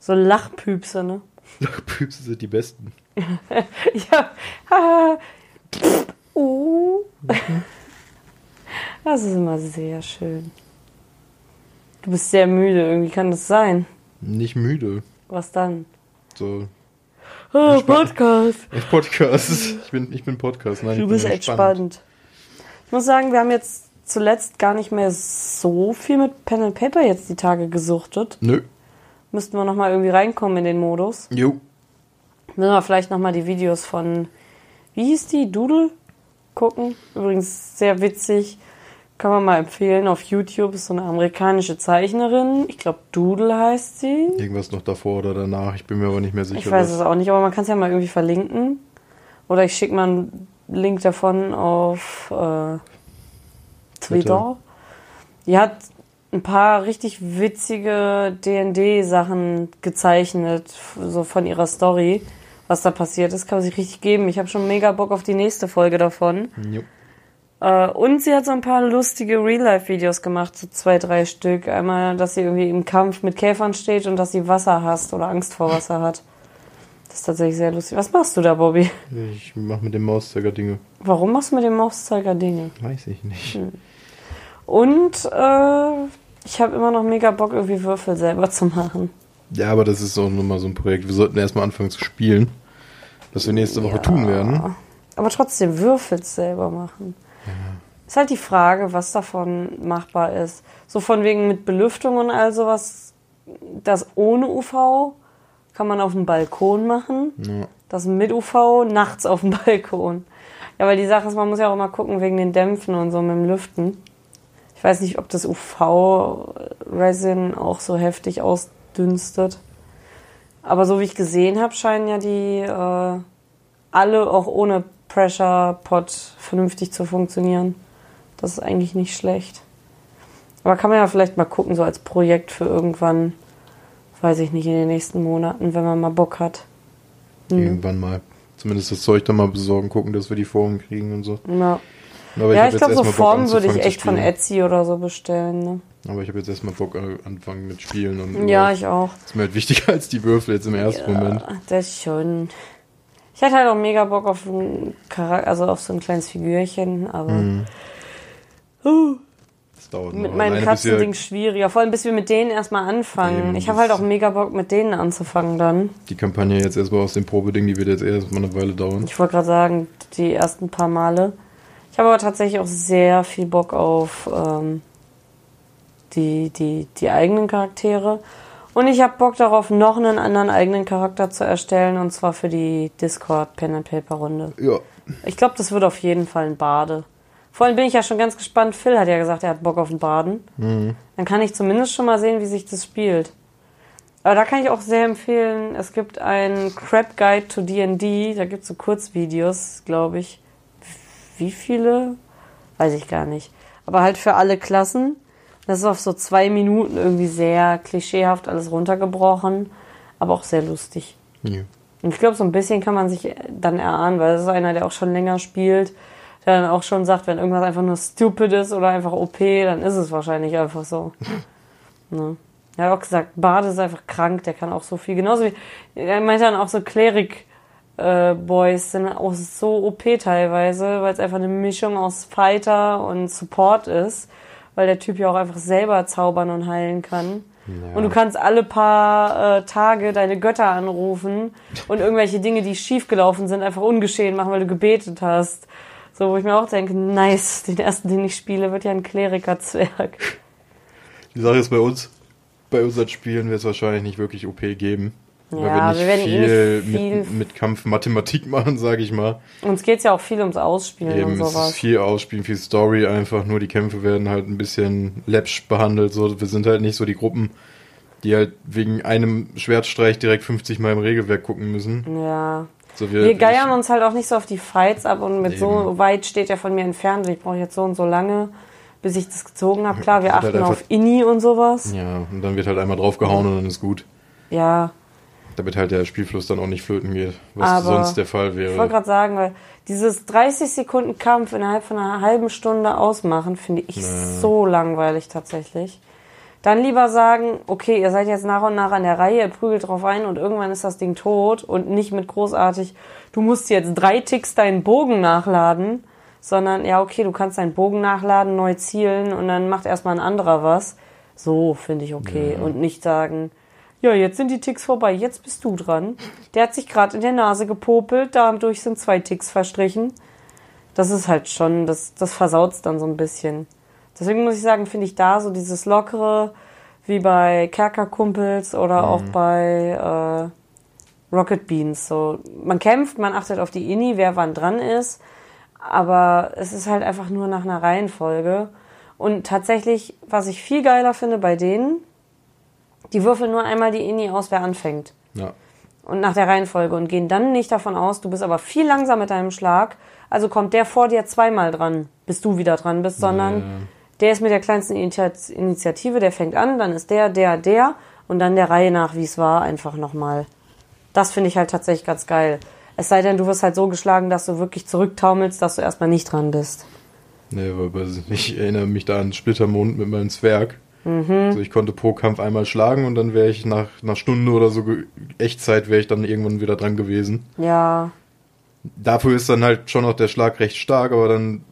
So Lachpüpse, ne? Püpse sind die besten. Ja. Oh. Das ist immer sehr schön. Du bist sehr müde, irgendwie kann das sein. Nicht müde. Was dann? So. Oh. Podcast. Ich Podcast. Ich bin, ich bin Podcast. Nein, Du ich bist entspannt. Ich muss sagen, wir haben jetzt zuletzt gar nicht mehr so viel mit Pen and Paper jetzt die Tage gesuchtet. Nö. Müssten wir nochmal irgendwie reinkommen in den Modus. Jo. Müssen wir vielleicht nochmal die Videos von, wie hieß die, Doodle gucken. Übrigens sehr witzig. Kann man mal empfehlen auf YouTube. Ist so eine amerikanische Zeichnerin. Ich glaube, Doodle heißt sie. Irgendwas noch davor oder danach. Ich bin mir aber nicht mehr sicher. Ich weiß es auch nicht, aber man kann es ja mal irgendwie verlinken. Oder ich schicke mal einen Link davon auf äh, Twitter. Die hat ein paar richtig witzige D&D-Sachen gezeichnet, so von ihrer Story. Was da passiert ist, kann man sich richtig geben. Ich habe schon mega Bock auf die nächste Folge davon. Jo. Äh, und sie hat so ein paar lustige Real-Life-Videos gemacht, so zwei, drei Stück. Einmal, dass sie irgendwie im Kampf mit Käfern steht und dass sie Wasser hasst oder Angst vor Wasser hat. Das ist tatsächlich sehr lustig. Was machst du da, Bobby? Ich mach mit dem Mauszeiger Dinge. Warum machst du mit dem Mauszeiger Dinge? Weiß ich nicht. Hm. Und äh, ich habe immer noch mega Bock, irgendwie Würfel selber zu machen. Ja, aber das ist auch nur mal so ein Projekt. Wir sollten erstmal anfangen zu spielen. Was wir nächste Woche tun werden. Aber trotzdem Würfel selber machen. Ist halt die Frage, was davon machbar ist. So von wegen mit Belüftung und all sowas. Das ohne UV kann man auf dem Balkon machen. Ja. Das mit UV nachts auf dem Balkon. Ja, weil die Sache ist, man muss ja auch immer gucken wegen den Dämpfen und so mit dem Lüften. Ich weiß nicht, ob das UV-Resin auch so heftig ausdünstet. Aber so wie ich gesehen habe, scheinen ja die äh, alle auch ohne Pressure Pot vernünftig zu funktionieren. Das ist eigentlich nicht schlecht. Aber kann man ja vielleicht mal gucken, so als Projekt für irgendwann, weiß ich nicht, in den nächsten Monaten, wenn man mal Bock hat. Mhm. Irgendwann mal. Zumindest das Zeug dann mal besorgen, gucken, dass wir die Formen kriegen und so. Ja, Aber ja ich jetzt glaube, so Formen würde ich echt von. Etsy oder so bestellen. Ne? Aber ich habe jetzt erstmal Bock äh, anfangen mit Spielen und Ja, überhaupt. ich auch. Ist mir halt wichtiger als die Würfel jetzt im ersten Moment. Ja, das schon. Ich hatte halt auch mega Bock auf ein Charakter, also auf so ein kleines Figürchen, aber Mhm. uh, Das dauert mit noch. meinen Katzen-Ding schwieriger. Vor allem, bis wir mit denen erstmal anfangen. Ich habe halt auch mega Bock, mit denen anzufangen dann. Die Kampagne jetzt erstmal aus dem Probeding, die wird jetzt erstmal eine Weile dauern. Ich wollte gerade sagen, die ersten paar Male. Ich habe aber tatsächlich auch sehr viel Bock auf ähm, die, die, die eigenen Charaktere. Und ich habe Bock darauf, noch einen anderen eigenen Charakter zu erstellen, und zwar für die Discord Pen and Paper Runde. Ja. Ich glaube, das wird auf jeden Fall ein Bade. Vor allem bin ich ja schon ganz gespannt. Phil hat ja gesagt, er hat Bock auf ein Baden. Dann kann ich zumindest schon mal sehen, wie sich das spielt. Aber da kann ich auch sehr empfehlen, es gibt einen Crap Guide to D&D, da gibt es so Kurzvideos, glaube ich. Wie viele? Weiß ich gar nicht. Aber halt für alle Klassen. Das ist auf so zwei Minuten irgendwie sehr klischeehaft alles runtergebrochen, aber auch sehr lustig. ja. Und ich glaube, so ein bisschen kann man sich dann erahnen, weil das ist einer, der auch schon länger spielt, der dann auch schon sagt, wenn irgendwas einfach nur stupid ist oder einfach OP, dann ist es wahrscheinlich einfach so. ne? Er hat auch gesagt, Bade ist einfach krank, der kann auch so viel. Genauso wie, er meinte dann auch so Klerik, äh, Boys sind auch so OP teilweise, weil es einfach eine Mischung aus Fighter und Support ist, weil der Typ ja auch einfach selber zaubern und heilen kann. Ja. Und du kannst alle paar äh, Tage deine Götter anrufen und irgendwelche Dinge, die schiefgelaufen sind, einfach ungeschehen machen, weil du gebetet hast. So, wo ich mir auch denke, nice, den ersten, den ich spiele, wird ja ein Kleriker-Zwerg. Die Sache ist bei uns, bei unseren Spielen wird es wahrscheinlich nicht wirklich OP geben. Ja, wir wir nicht werden eh viel, viel- Mit, mit Kampf Mathematik machen, sage ich mal. Uns geht's ja auch viel ums Ausspielen Eben, und es ist sowas. viel Ausspielen, viel Story einfach. Nur die Kämpfe werden halt ein bisschen läppsch behandelt. So, wir sind halt nicht so die Gruppen, die halt wegen einem Schwertstreich direkt 50 Mal im Regelwerk gucken müssen. Ja. So Wir geiern uns halt auch nicht so auf die Fights ab und mit so Eben. weit steht er von mir entfernt. Ich brauche jetzt so und so lange, bis ich das gezogen habe. Klar, wir halt achten auf einfach- Inni und sowas. Ja, und dann wird halt einmal draufgehauen und dann ist gut. Ja, Damit halt der Spielfluss dann auch nicht flöten geht, was Aber sonst der Fall ich wollte wäre. gerade sagen, weil dieses 30 Sekunden Kampf innerhalb von einer halben Stunde ausmachen, finde ich so langweilig tatsächlich. Dann lieber sagen, okay, ihr seid jetzt nach und nach an der Reihe, ihr prügelt drauf ein und irgendwann ist das Ding tot und nicht mit großartig, du musst jetzt drei Ticks deinen Bogen nachladen, sondern ja, okay, du kannst deinen Bogen nachladen, neu zielen und dann macht erstmal ein anderer was. So finde ich okay. Und nicht sagen, ja, jetzt sind die Ticks vorbei, jetzt bist du dran. Der hat sich gerade in der Nase gepopelt, dadurch sind zwei Ticks verstrichen. Das ist halt schon, das, das versaut's dann so ein bisschen. Deswegen muss ich sagen, finde ich da so dieses Lockere, wie bei Kerkerkumpels oder auch bei äh, Rocket Beans. So, man kämpft, man achtet auf die Inni, wer wann dran ist, aber es ist halt einfach nur nach einer Reihenfolge. Und tatsächlich, was ich viel geiler finde bei denen, die würfeln nur einmal die Inni aus, wer anfängt Ja. und nach der Reihenfolge und gehen dann nicht davon aus, du bist aber viel langsam mit deinem Schlag, also kommt der vor dir zweimal dran, bis du wieder dran bist, sondern Ja. der ist mit der kleinsten Initi- Initiative, der fängt an, dann ist der, der, der und dann der Reihe nach, wie es war, einfach nochmal. Das finde ich halt tatsächlich ganz geil. Es sei denn, du wirst halt so geschlagen, dass du wirklich zurücktaumelst, dass du erstmal nicht dran bist. Nee, weil weiß ich nicht, ich erinnere mich da an Splittermond mit meinem Zwerg. Mhm. Also ich konnte pro Kampf einmal schlagen und dann wäre ich nach einer Stunde oder so Echtzeit wäre ich dann irgendwann wieder dran gewesen. Ja, Dafür ist dann halt schon noch der Schlag recht stark, aber dann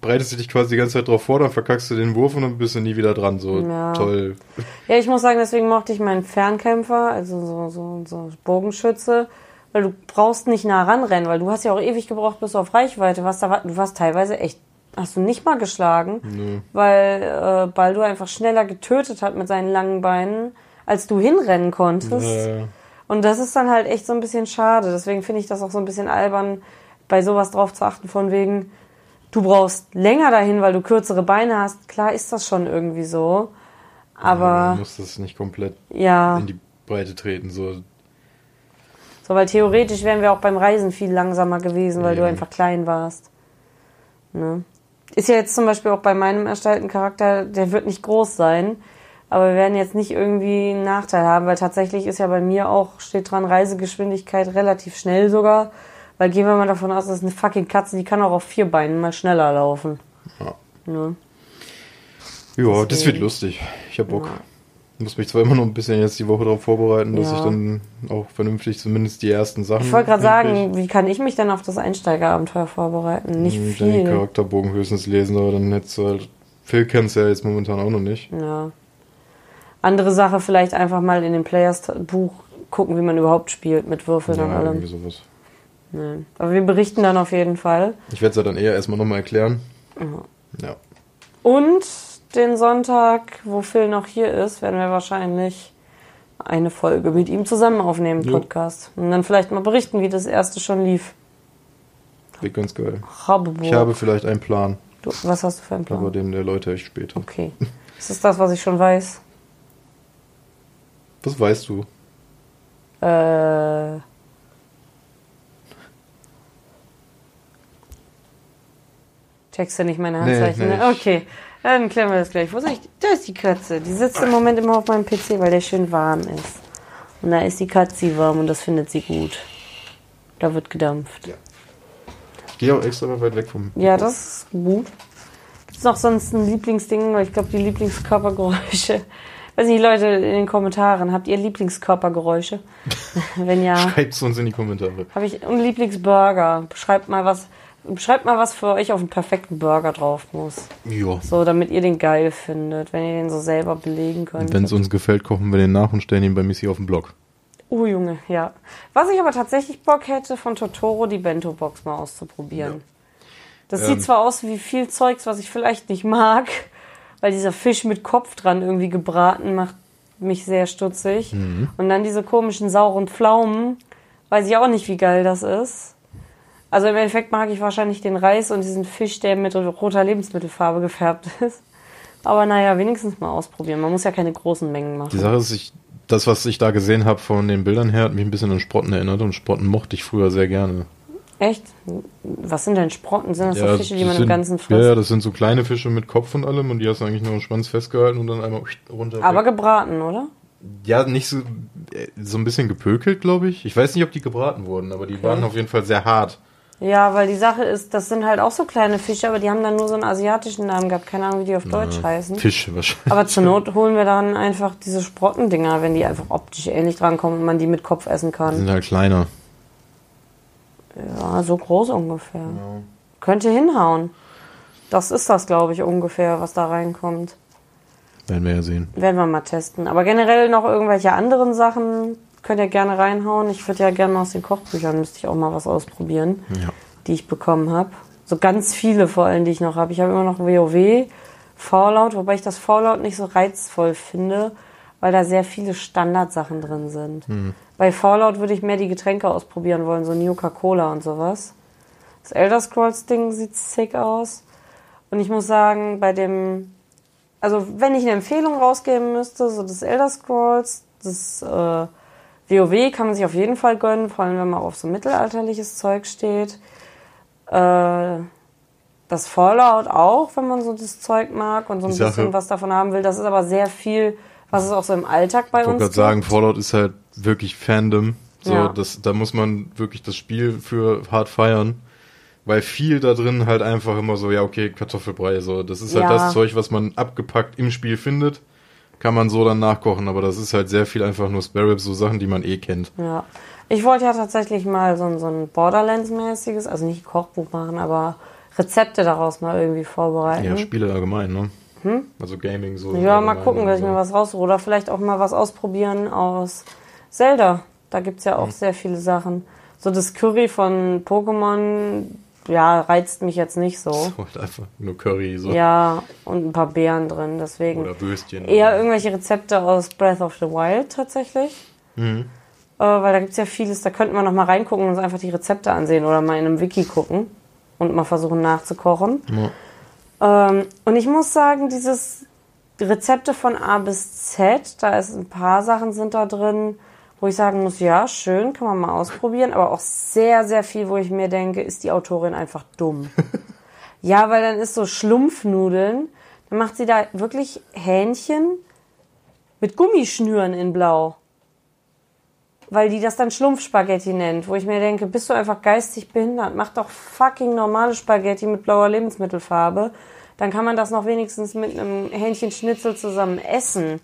breitest du dich quasi die ganze Zeit drauf vor, dann verkackst du den Wurf und dann bist du nie wieder dran. So Ja. toll. Ja, ich muss sagen, deswegen mochte ich meinen Fernkämpfer, also so, so, so Bogenschütze, weil du brauchst nicht nah ranrennen, weil du hast ja auch ewig gebraucht bis auf Reichweite. Was da du warst teilweise echt, hast du nicht mal geschlagen, Nö. weil äh, Baldur einfach schneller getötet hat mit seinen langen Beinen, als du hinrennen konntest. Äh, Und das ist dann halt echt so ein bisschen schade. Deswegen finde ich das auch so ein bisschen albern, bei sowas drauf zu achten, von wegen, du brauchst länger dahin, weil du kürzere Beine hast. Klar ist das schon irgendwie so. Aber muss das nicht komplett ja, in die Breite treten. So. so weil theoretisch wären wir auch beim Reisen viel langsamer gewesen, weil du Ja. einfach klein warst. Ne? Ist ja jetzt zum Beispiel auch bei meinem erstellten Charakter, der wird nicht groß sein, aber wir werden jetzt nicht irgendwie einen Nachteil haben, weil tatsächlich ist ja bei mir auch, steht dran, Reisegeschwindigkeit relativ schnell sogar, weil gehen wir mal davon aus, das ist eine fucking Katze, die kann auch auf vier Beinen mal schneller laufen. Ja. Ne? Ja, das wird lustig. Ich hab Bock. Muss mich zwar immer noch ein bisschen jetzt die Woche darauf vorbereiten, dass Ja. ich dann auch vernünftig zumindest die ersten Sachen. Ich wollte gerade sagen, wie kann ich mich denn auf das Einsteigerabenteuer vorbereiten? Nicht Hm, Den viel. Charakterbogen höchstens lesen, aber dann hättest du halt. Phil kennst du ja jetzt momentan auch noch nicht. Ja. Andere Sache, vielleicht einfach mal in dem Players-Buch gucken, wie man überhaupt spielt, mit Würfeln und Ja, allem. irgendwie sowas. Nee. Aber wir berichten dann auf jeden Fall. Ich werde es ja dann eher erstmal nochmal erklären. Ja. Und den Sonntag, wo Phil noch hier ist, werden wir wahrscheinlich eine Folge mit ihm zusammen aufnehmen, Jo. Podcast. Und dann vielleicht mal berichten, wie das erste schon lief. Wird ganz geil. Habeburg. Ich habe vielleicht einen Plan, du, was hast du für einen Plan? aber den erläutere ich später. Okay. Ist das das, was ich schon weiß? Was weißt du? Äh. Checkst du nicht meine Nee, Handzeichen? nee. ne? Okay, dann klären wir das gleich. Wo soll ich? Da ist die Katze. Die sitzt im Moment immer auf meinem PC, weil der schön warm ist. Und da ist die Katze warm und das findet sie gut. Da wird gedampft. Ich gehe auch extra mal weit weg vom. Ja, das ist gut. Gibt es noch sonst ein Lieblingsding? Weil ich glaube, die Lieblingskörpergeräusche. Weiß nicht, Leute in den Kommentaren, habt ihr Lieblingskörpergeräusche? Wenn ja. Schreibt es uns in die Kommentare. Habe ich einen Lieblingsburger. Beschreibt mal was. Beschreibt mal, was für euch auf einen perfekten Burger drauf muss. Ja. So, damit ihr den geil findet, wenn ihr den so selber belegen könnt. Wenn es uns gefällt, kochen wir den nach und stellen ihn bei Missy auf den Blog. Oh Junge, ja. Was ich aber tatsächlich Bock hätte, von Totoro die Bento-Box mal auszuprobieren. Das Ähm. sieht zwar aus wie viel Zeugs, was ich vielleicht nicht mag, weil dieser Fisch mit Kopf dran irgendwie gebraten macht mich sehr stutzig. Mhm. Und dann diese komischen sauren Pflaumen, weiß ich auch nicht, wie geil das ist. Also im Endeffekt mag ich wahrscheinlich den Reis und diesen Fisch, der mit roter Lebensmittelfarbe gefärbt ist. Aber naja, wenigstens mal ausprobieren. Man muss ja keine großen Mengen machen. Die Sache ist, ich das, was ich da gesehen habe von den Bildern her, hat mich ein bisschen an Sprotten erinnert und Sprotten mochte ich früher sehr gerne. Echt? Was sind denn Sprotten? Sind das Ja, so Fische, die man sind, im Ganzen frisst? ja, das sind so kleine Fische mit Kopf und allem und die hast du eigentlich nur am Schwanz festgehalten und dann einmal runter. Aber gebraten, oder? ja, nicht so, äh, so ein bisschen gepökelt, glaube ich. Ich weiß nicht, ob die gebraten wurden, aber die waren auf jeden Fall sehr hart. Ja, weil die Sache ist, das sind halt auch so kleine Fische, aber die haben dann nur so einen asiatischen Namen gehabt. Keine Ahnung, wie die auf Deutsch heißen. Fische wahrscheinlich. Aber zur Not holen wir dann einfach diese Sprottendinger, wenn die einfach optisch ähnlich drankommen und man die mit Kopf essen Die kann. sind halt kleiner. Ja, so groß ungefähr. Könnte hinhauen. Das ist das, glaube ich, ungefähr, was da reinkommt. Werden wir ja sehen. Werden wir mal testen. Aber generell noch irgendwelche anderen Sachen könnt ihr gerne reinhauen. Ich würde ja gerne aus den Kochbüchern, müsste ich auch mal was ausprobieren, Ja. die ich bekommen habe. So ganz viele vor allem, die ich noch habe. Ich habe immer noch WoW, Fallout, wobei ich das Fallout nicht so reizvoll finde, weil da sehr viele Standardsachen drin sind. Bei Fallout würde ich mehr die Getränke ausprobieren wollen, so New Coca-Cola und sowas. Das Elder Scrolls Ding sieht sick aus. Und ich muss sagen, bei dem, also wenn ich eine Empfehlung rausgeben müsste, so das Elder Scrolls, das äh, WoW kann man sich auf jeden Fall gönnen, vor allem wenn man auf so mittelalterliches Zeug steht. Äh, das Fallout auch, wenn man so das Zeug mag und so ein Sache- bisschen was davon haben will. Das ist aber sehr viel, was es auch so im Alltag bei Ich wollte uns gerade gibt. sagen, Fallout ist halt wirklich Fandom. So, Ja. das, da muss man wirklich das Spiel für hart feiern. Weil viel da drin halt einfach immer so, ja, okay, Kartoffelbrei, so. Das ist halt Ja. das Zeug, was man abgepackt im Spiel findet. Kann man so dann nachkochen, aber das ist halt sehr viel einfach nur Spare Ribs, so Sachen, die man eh kennt. Ja. Ich wollte ja tatsächlich mal so ein, so ein Borderlands-mäßiges, also nicht Kochbuch machen, aber Rezepte daraus mal irgendwie vorbereiten. Ja, Spiele allgemein, ne? Also Gaming so. Ja, mal gucken, dass ich so. mir was raussuche. Oder vielleicht auch mal was ausprobieren aus Zelda. Da gibt's ja auch sehr viele Sachen. So das Curry von Pokémon, ja, reizt mich jetzt nicht so. Halt einfach nur Curry, so. Ja, und ein paar Beeren drin, deswegen. Oder Würstchen. Eher irgendwelche Rezepte aus Breath of the Wild tatsächlich. Mhm. Äh, weil da gibt's ja vieles, da könnten wir noch mal reingucken und uns einfach die Rezepte ansehen oder mal in einem Wiki gucken und mal versuchen nachzukochen. Ja. Ähm, und ich muss sagen, dieses Rezepte von A bis Z, da ist ein paar Sachen sind da drin, wo ich sagen muss, ja, schön, kann man mal ausprobieren, aber auch sehr, sehr viel, wo ich mir denke, ist die Autorin einfach dumm. ja, weil dann ist so Schlumpfnudeln, dann macht sie da wirklich Hähnchen mit Gummischnüren in Blau. Weil die das dann Schlumpfspaghetti nennt, wo ich mir denke, bist du einfach geistig behindert? Mach doch fucking normale Spaghetti mit blauer Lebensmittelfarbe. Dann kann man das noch wenigstens mit einem Hähnchenschnitzel zusammen essen.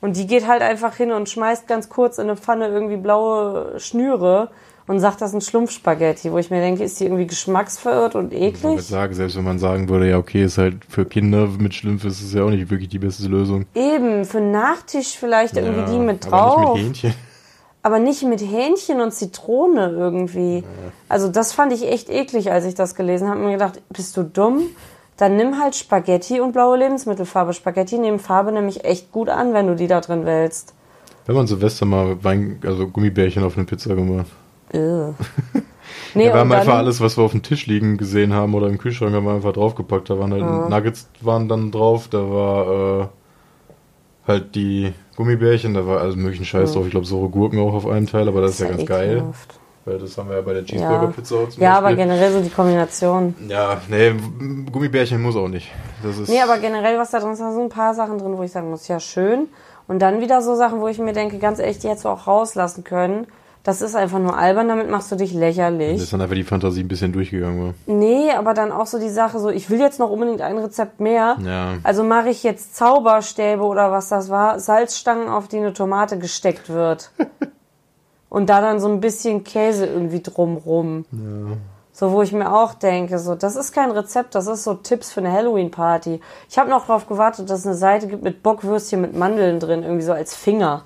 Und die geht halt einfach hin und schmeißt ganz kurz in eine Pfanne irgendwie blaue Schnüre und sagt, das ist ein Schlumpfspaghetti, wo ich mir denke, ist die irgendwie geschmacksverirrt und Ich wollte eklig? sagen, selbst wenn man sagen würde, ja, okay, ist halt für Kinder mit Schlümpf ist es ja auch nicht wirklich die beste Lösung. Eben, für einen Nachtisch vielleicht irgendwie ja, die mit aber drauf. nicht mit Hähnchen. aber nicht mit Hähnchen und Zitrone irgendwie. Also das fand ich echt eklig, als ich das gelesen habe. Mir gedacht, bist du dumm? Dann nimm halt Spaghetti und blaue Lebensmittelfarbe. Spaghetti nehmen Farbe nämlich echt gut an, wenn du die da drin wälzt. Wenn man Silvester mal Wein, also Gummibärchen auf eine Pizza gemacht. Ugh. Nee, Ja, wir haben einfach alles, was wir auf dem Tisch liegen gesehen haben oder im Kühlschrank, haben wir einfach draufgepackt. Da waren halt Nuggets waren dann drauf, da war äh, halt die Gummibärchen, da war also möglichen Scheiß drauf. Ich glaube, so Gurken auch auf einem Teil, aber das ist ja ganz geil. Weil das haben wir ja bei der Cheeseburger-Pizza auch zum Ja, aber Beispiel. generell so die Kombination. Ja, nee, Gummibärchen muss auch nicht. Das ist Nee, aber generell, was da drin ist, da sind ein paar Sachen drin, wo ich sagen muss, ja, schön. Und dann wieder so Sachen, wo ich mir denke, ganz ehrlich, die hättest du auch rauslassen können. Das ist einfach nur albern, damit machst du dich das lächerlich. ist dann einfach die Fantasie ein bisschen durchgegangen war. Nee, aber dann auch so die Sache, so, ich will jetzt noch unbedingt ein Rezept mehr. Ja. Also mache ich jetzt Zauberstäbe oder was das war, Salzstangen, auf die eine Tomate gesteckt wird. Und da dann so ein bisschen Käse irgendwie drumrum. So, wo ich mir auch denke, so, das ist kein Rezept, das ist so Tipps für eine Halloween-Party. Ich habe noch darauf gewartet, dass es eine Seite gibt mit Bockwürstchen mit Mandeln drin, irgendwie so als Finger.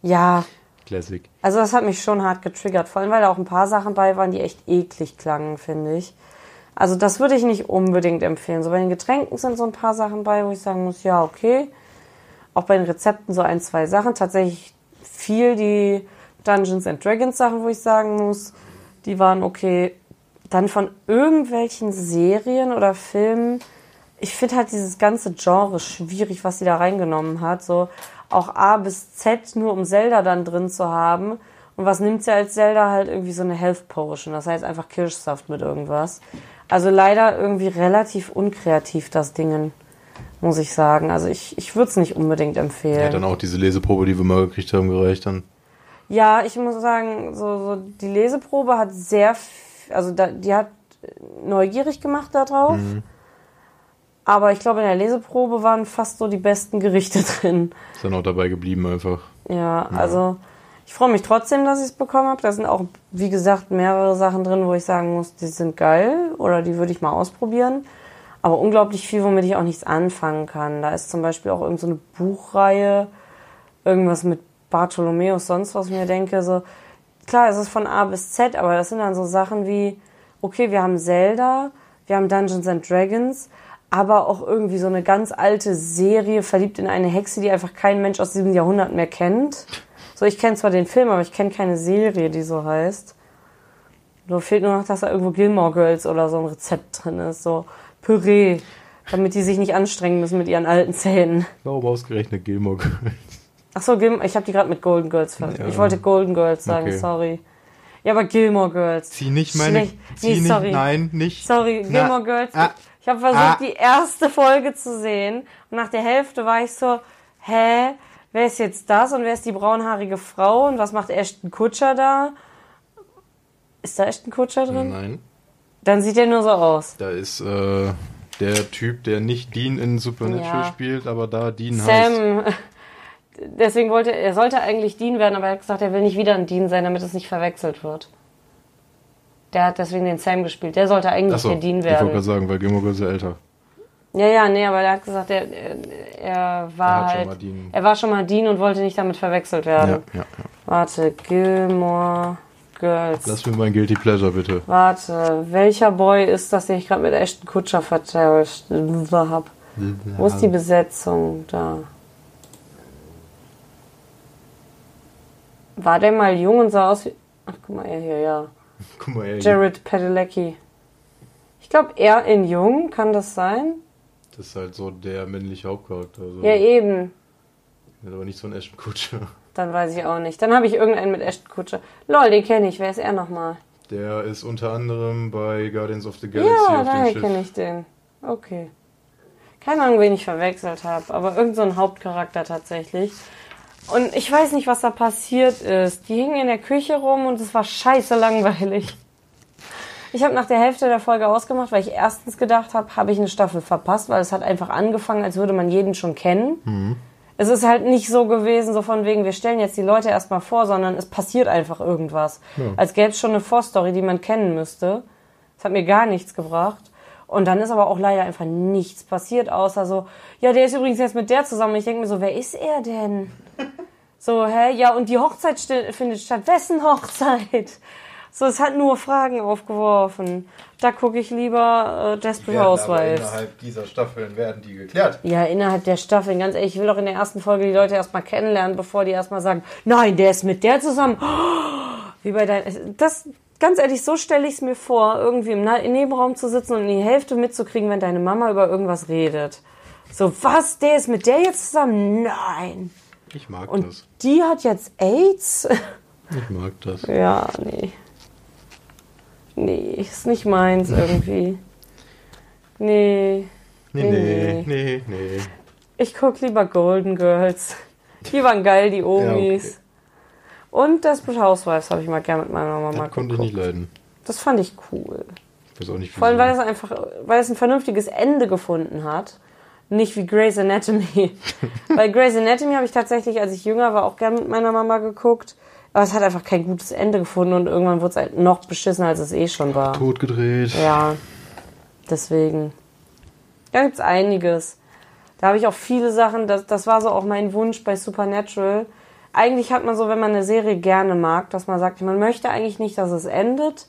Ja, Classic. also das hat mich schon hart getriggert, vor allem weil da auch ein paar Sachen bei waren, die echt eklig klangen, finde ich. Also das würde ich nicht unbedingt empfehlen. So bei den Getränken sind so ein paar Sachen bei, wo ich sagen muss, ja, okay. Auch bei den Rezepten so ein, zwei Sachen. Tatsächlich viel die Dungeons and Dragons Sachen, wo ich sagen muss, die waren okay. Dann von irgendwelchen Serien oder Filmen. Ich finde halt dieses ganze Genre schwierig, was sie da reingenommen hat. So auch A bis Z, nur um Zelda dann drin zu haben. Und was nimmt sie als Zelda? Halt irgendwie so eine Health Potion. Das heißt einfach Kirschsaft mit irgendwas. Also leider irgendwie relativ unkreativ, das Dingen, muss ich sagen. Also ich, ich würde es nicht unbedingt empfehlen. Ja, dann auch diese Leseprobe, die wir mal gekriegt haben, gereicht dann. Ja, ich muss sagen, so, so die Leseprobe hat sehr, also da, die hat neugierig gemacht darauf. Mhm. Aber ich glaube, in der Leseprobe waren fast so die besten Gerichte drin. Ist dann auch dabei geblieben einfach. Ja, also ich freue mich trotzdem, dass ich es bekommen habe. Da sind auch, wie gesagt, mehrere Sachen drin, wo ich sagen muss, die sind geil oder die würde ich mal ausprobieren. Aber unglaublich viel, womit ich auch nichts anfangen kann. Da ist zum Beispiel auch irgendeine so eine Buchreihe, irgendwas mit Bartholomäus, sonst was mir denke, so, klar, es ist von A bis Z, aber das sind dann so Sachen wie, okay, wir haben Zelda, wir haben Dungeons and Dragons, aber auch irgendwie so eine ganz alte Serie, verliebt in eine Hexe, die einfach kein Mensch aus diesem Jahrhundert mehr kennt. So, ich kenne zwar den Film, aber ich kenne keine Serie, die so heißt. Nur fehlt nur noch, dass da irgendwo Gilmore Girls oder so ein Rezept drin ist, so Püree, damit die sich nicht anstrengen müssen mit ihren alten Zähnen. Warum ausgerechnet Gilmore Girls? Ach so, Gil ich habe die gerade mit Golden Girls ver Ja. Ich wollte Golden Girls sagen, Okay. sorry. Ja, aber Gilmore Girls. Zieh nicht meine. Schlecht. Zieh Nee, nicht, sorry. Nein, nicht. Sorry, Na, Gilmore Girls. ah, ich habe versucht, ah. die erste Folge zu sehen. Und nach der Hälfte war ich so, hä? Wer ist jetzt das? Und wer ist die braunhaarige Frau? Und was macht Ashton Kutscher da? Ist da Ashton Kutscher drin? Nein. Dann sieht er nur so aus. Da ist äh, der Typ, der nicht Dean in Supernatural Ja. spielt, aber da Dean heißt. Sam, deswegen wollte er sollte eigentlich Dean werden, aber er hat gesagt, er will nicht wieder ein Dean sein, damit es nicht verwechselt wird. Der hat deswegen den Sam gespielt. Der sollte eigentlich Achso, der Dean ich wollte werden. gerade sagen, weil Gilmore Girls ja älter. Ja, ja, nee, aber er hat gesagt, er, er, war Er halt. mal Dean. Er war schon mal Dean und wollte nicht damit verwechselt werden. Ja, ja, ja. Warte, Gilmore Girls. Lass mir mein Guilty Pleasure bitte. Warte, welcher Boy ist das, den ich gerade mit Ashton Kutscher vertauscht habe? Wo ist die Besetzung? Da. War der mal jung und sah aus wie. Ach, guck mal, er hier, ja. Guck mal, ey, Jared Padalecki. Ich glaube, er in jung, kann das sein? das ist halt so der männliche Hauptcharakter. So. Ja, eben. Hat aber nicht so ein Ashton Kutscher. Dann weiß ich auch nicht. Dann habe ich irgendeinen mit Ashton Kutscher. Lol, den kenne ich. Wer ist er nochmal? Der ist unter anderem bei Guardians of the Galaxy Ja, auf daher kenne ich den. Okay. Keine Ahnung, wen ich verwechselt habe, aber irgend so ein Hauptcharakter tatsächlich. Und ich weiß nicht, was da passiert ist. Die hingen in der Küche rum und es war scheiße langweilig. Ich habe nach der Hälfte der Folge ausgemacht, weil ich erstens gedacht habe, habe ich eine Staffel verpasst, weil es hat einfach angefangen, als würde man jeden schon kennen. Es ist halt nicht so gewesen, so von wegen, wir stellen jetzt die Leute erstmal vor, sondern es passiert einfach irgendwas. Als gäbe es schon eine Vorstory, die man kennen müsste. Das hat mir gar nichts gebracht. Und dann ist aber auch leider einfach nichts passiert, außer so, ja, der ist übrigens jetzt mit der zusammen. Ich denke mir so, wer ist er denn? So, hä? Ja, und die Hochzeit findet statt. Wessen Hochzeit? So, es hat nur Fragen aufgeworfen. Da gucke ich lieber äh, Desperate Housewives. innerhalb dieser Staffeln werden die geklärt. Ja, innerhalb der Staffeln, ganz ehrlich, ich will doch in der ersten Folge die Leute erstmal kennenlernen, bevor die erstmal sagen, nein, der ist mit der zusammen. Wie bei dein, das, ganz ehrlich, so stelle ich es mir vor, irgendwie im Nebenraum zu sitzen und die Hälfte mitzukriegen, wenn deine Mama über irgendwas redet. So, was, der ist mit der jetzt zusammen? Nein. Ich mag Und das. die hat jetzt AIDS? Ich mag das. Ja, nee. Nee, ist nicht meins irgendwie. Nee. Nee, Nee, nee, nee, nee. Ich guck lieber Golden Girls. Die waren geil, die Omis. Und Desperate Housewives habe ich mal gern mit meiner Mama Das konnte ich nicht leiden. Das fand ich cool. Ich weiß auch nicht, Vor allem, weil es einfach, weil es ein vernünftiges Ende gefunden hat. Nicht wie Grey's Anatomy. Bei Grey's Anatomy habe ich tatsächlich, als ich jünger war, auch gern mit meiner Mama geguckt. Aber es hat einfach kein gutes Ende gefunden und irgendwann wurde es halt noch beschissener, als es eh schon war. Tot gedreht. Ja, deswegen. Da gibt's einiges. Da habe ich auch viele Sachen, das, das war so auch mein Wunsch bei Supernatural. Eigentlich hat man so, wenn man eine Serie gerne mag, dass man sagt, man möchte eigentlich nicht, dass es endet,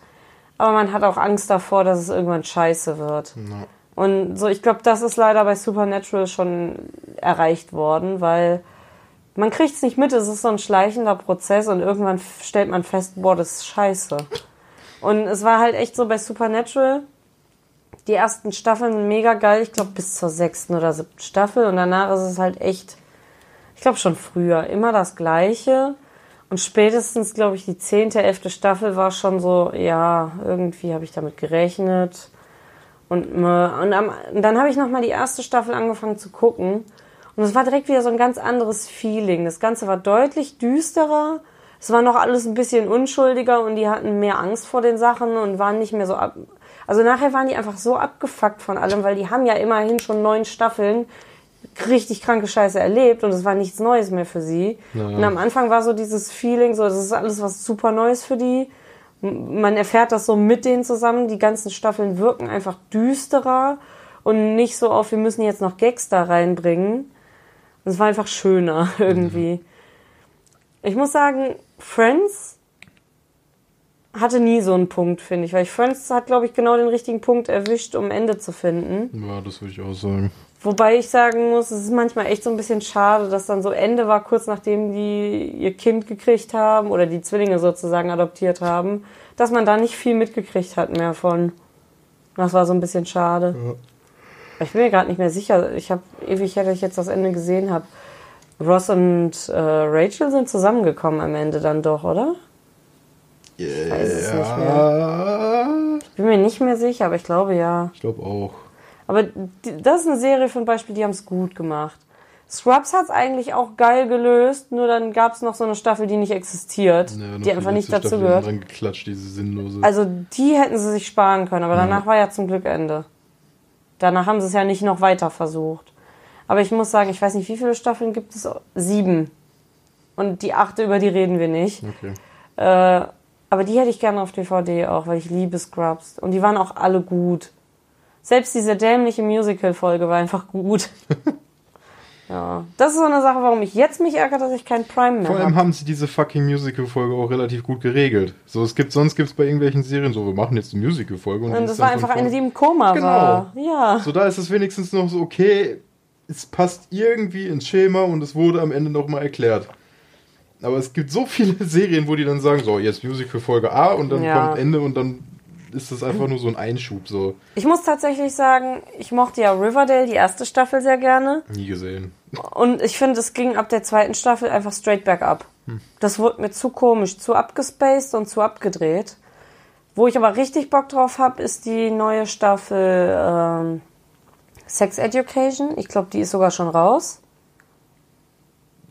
aber man hat auch Angst davor, dass es irgendwann scheiße wird. Na, Und so, ich glaube, das ist leider bei Supernatural schon erreicht worden, weil man kriegt's nicht mit, es ist so ein schleichender Prozess und irgendwann stellt man fest, boah, das ist scheiße. Und es war halt echt so bei Supernatural, die ersten Staffeln mega geil, ich glaube bis zur sechsten oder siebten Staffel und danach ist es halt echt, Ich glaube schon früher. Immer das Gleiche. Und spätestens, glaube ich, die zehnte, elfte Staffel war schon so, ja, irgendwie habe ich damit gerechnet. Und, und, am, und dann habe ich nochmal die erste Staffel angefangen zu gucken. Und es war direkt wieder so ein ganz anderes Feeling. Das Ganze war deutlich düsterer. Es war noch alles ein bisschen unschuldiger und die hatten mehr Angst vor den Sachen und waren nicht mehr so ab. Also nachher waren die einfach so abgefuckt von allem, weil die haben ja immerhin schon neun Staffeln richtig kranke Scheiße erlebt und es war nichts Neues mehr für sie. Ja. Und am Anfang war so dieses Feeling, so das ist alles was super Neues für die. Man erfährt das so mit denen zusammen. Die ganzen Staffeln wirken einfach düsterer und nicht so auf, wir müssen jetzt noch Gags da reinbringen. Es war einfach schöner irgendwie. Ich muss sagen, Friends hatte nie so einen Punkt, finde ich, weil Friends hat, glaube ich, genau den richtigen Punkt erwischt, um Ende zu finden. Ja, das würde ich auch sagen. Wobei ich sagen muss, es ist manchmal echt so ein bisschen schade, dass dann so Ende war, kurz nachdem die ihr Kind gekriegt haben oder die Zwillinge sozusagen adoptiert haben, dass man da nicht viel mitgekriegt hat mehr von. Das war so ein bisschen schade. Ja. Ich bin mir gerade nicht mehr sicher. Ich habe ewig, hätte ich jetzt das Ende gesehen habe. Ross und äh, Rachel sind zusammengekommen am Ende dann doch, oder? Yeah, ich weiß es nicht mehr. Ich bin mir nicht mehr sicher, aber ich glaube ja. Ich glaube auch. Aber die, das ist eine Serie von Beispiel, die haben es gut gemacht. Scrubs hat es eigentlich auch geil gelöst, nur dann gab es noch so eine Staffel, die nicht existiert, ja, die einfach nicht dazu Staffel gehört. Geklatscht, diese sinnlose. Also die hätten sie sich sparen können, aber danach ja. war ja zum Glück Ende. Danach haben sie es ja nicht noch weiter versucht. Aber ich muss sagen, ich weiß nicht, wie viele Staffeln gibt es? Sieben. Und die achte, über die reden wir nicht. Okay. Äh, aber die hätte ich gerne auf DVD auch, weil ich liebe Scrubs. Und die waren auch alle gut. Selbst diese dämliche Musical-Folge war einfach gut. ja. Das ist so eine Sache, warum ich jetzt mich ärgere, dass ich kein Prime mehr habe. Vor allem hab. haben sie diese fucking Musical-Folge auch relativ gut geregelt. So, es gibt, sonst gibt es bei irgendwelchen Serien so, wir machen jetzt eine Musical-Folge. Und, und das war einfach eine, die im Koma genau. war. Ja. So, da ist es wenigstens noch so, okay, es passt irgendwie ins Schema und es wurde am Ende nochmal erklärt. Aber es gibt so viele Serien, wo die dann sagen, so, jetzt Musical-Folge A und dann ja. kommt Ende und dann ist das einfach nur so ein Einschub. So. Ich muss tatsächlich sagen, ich mochte ja Riverdale, die erste Staffel, sehr gerne. Nie gesehen. Und ich finde, es ging ab der zweiten Staffel einfach straight back up. Hm. Das wurde mir zu komisch, zu abgespaced und zu abgedreht. Wo ich aber richtig Bock drauf habe, ist die neue Staffel ähm, Sex Education. Ich glaube, die ist sogar schon raus.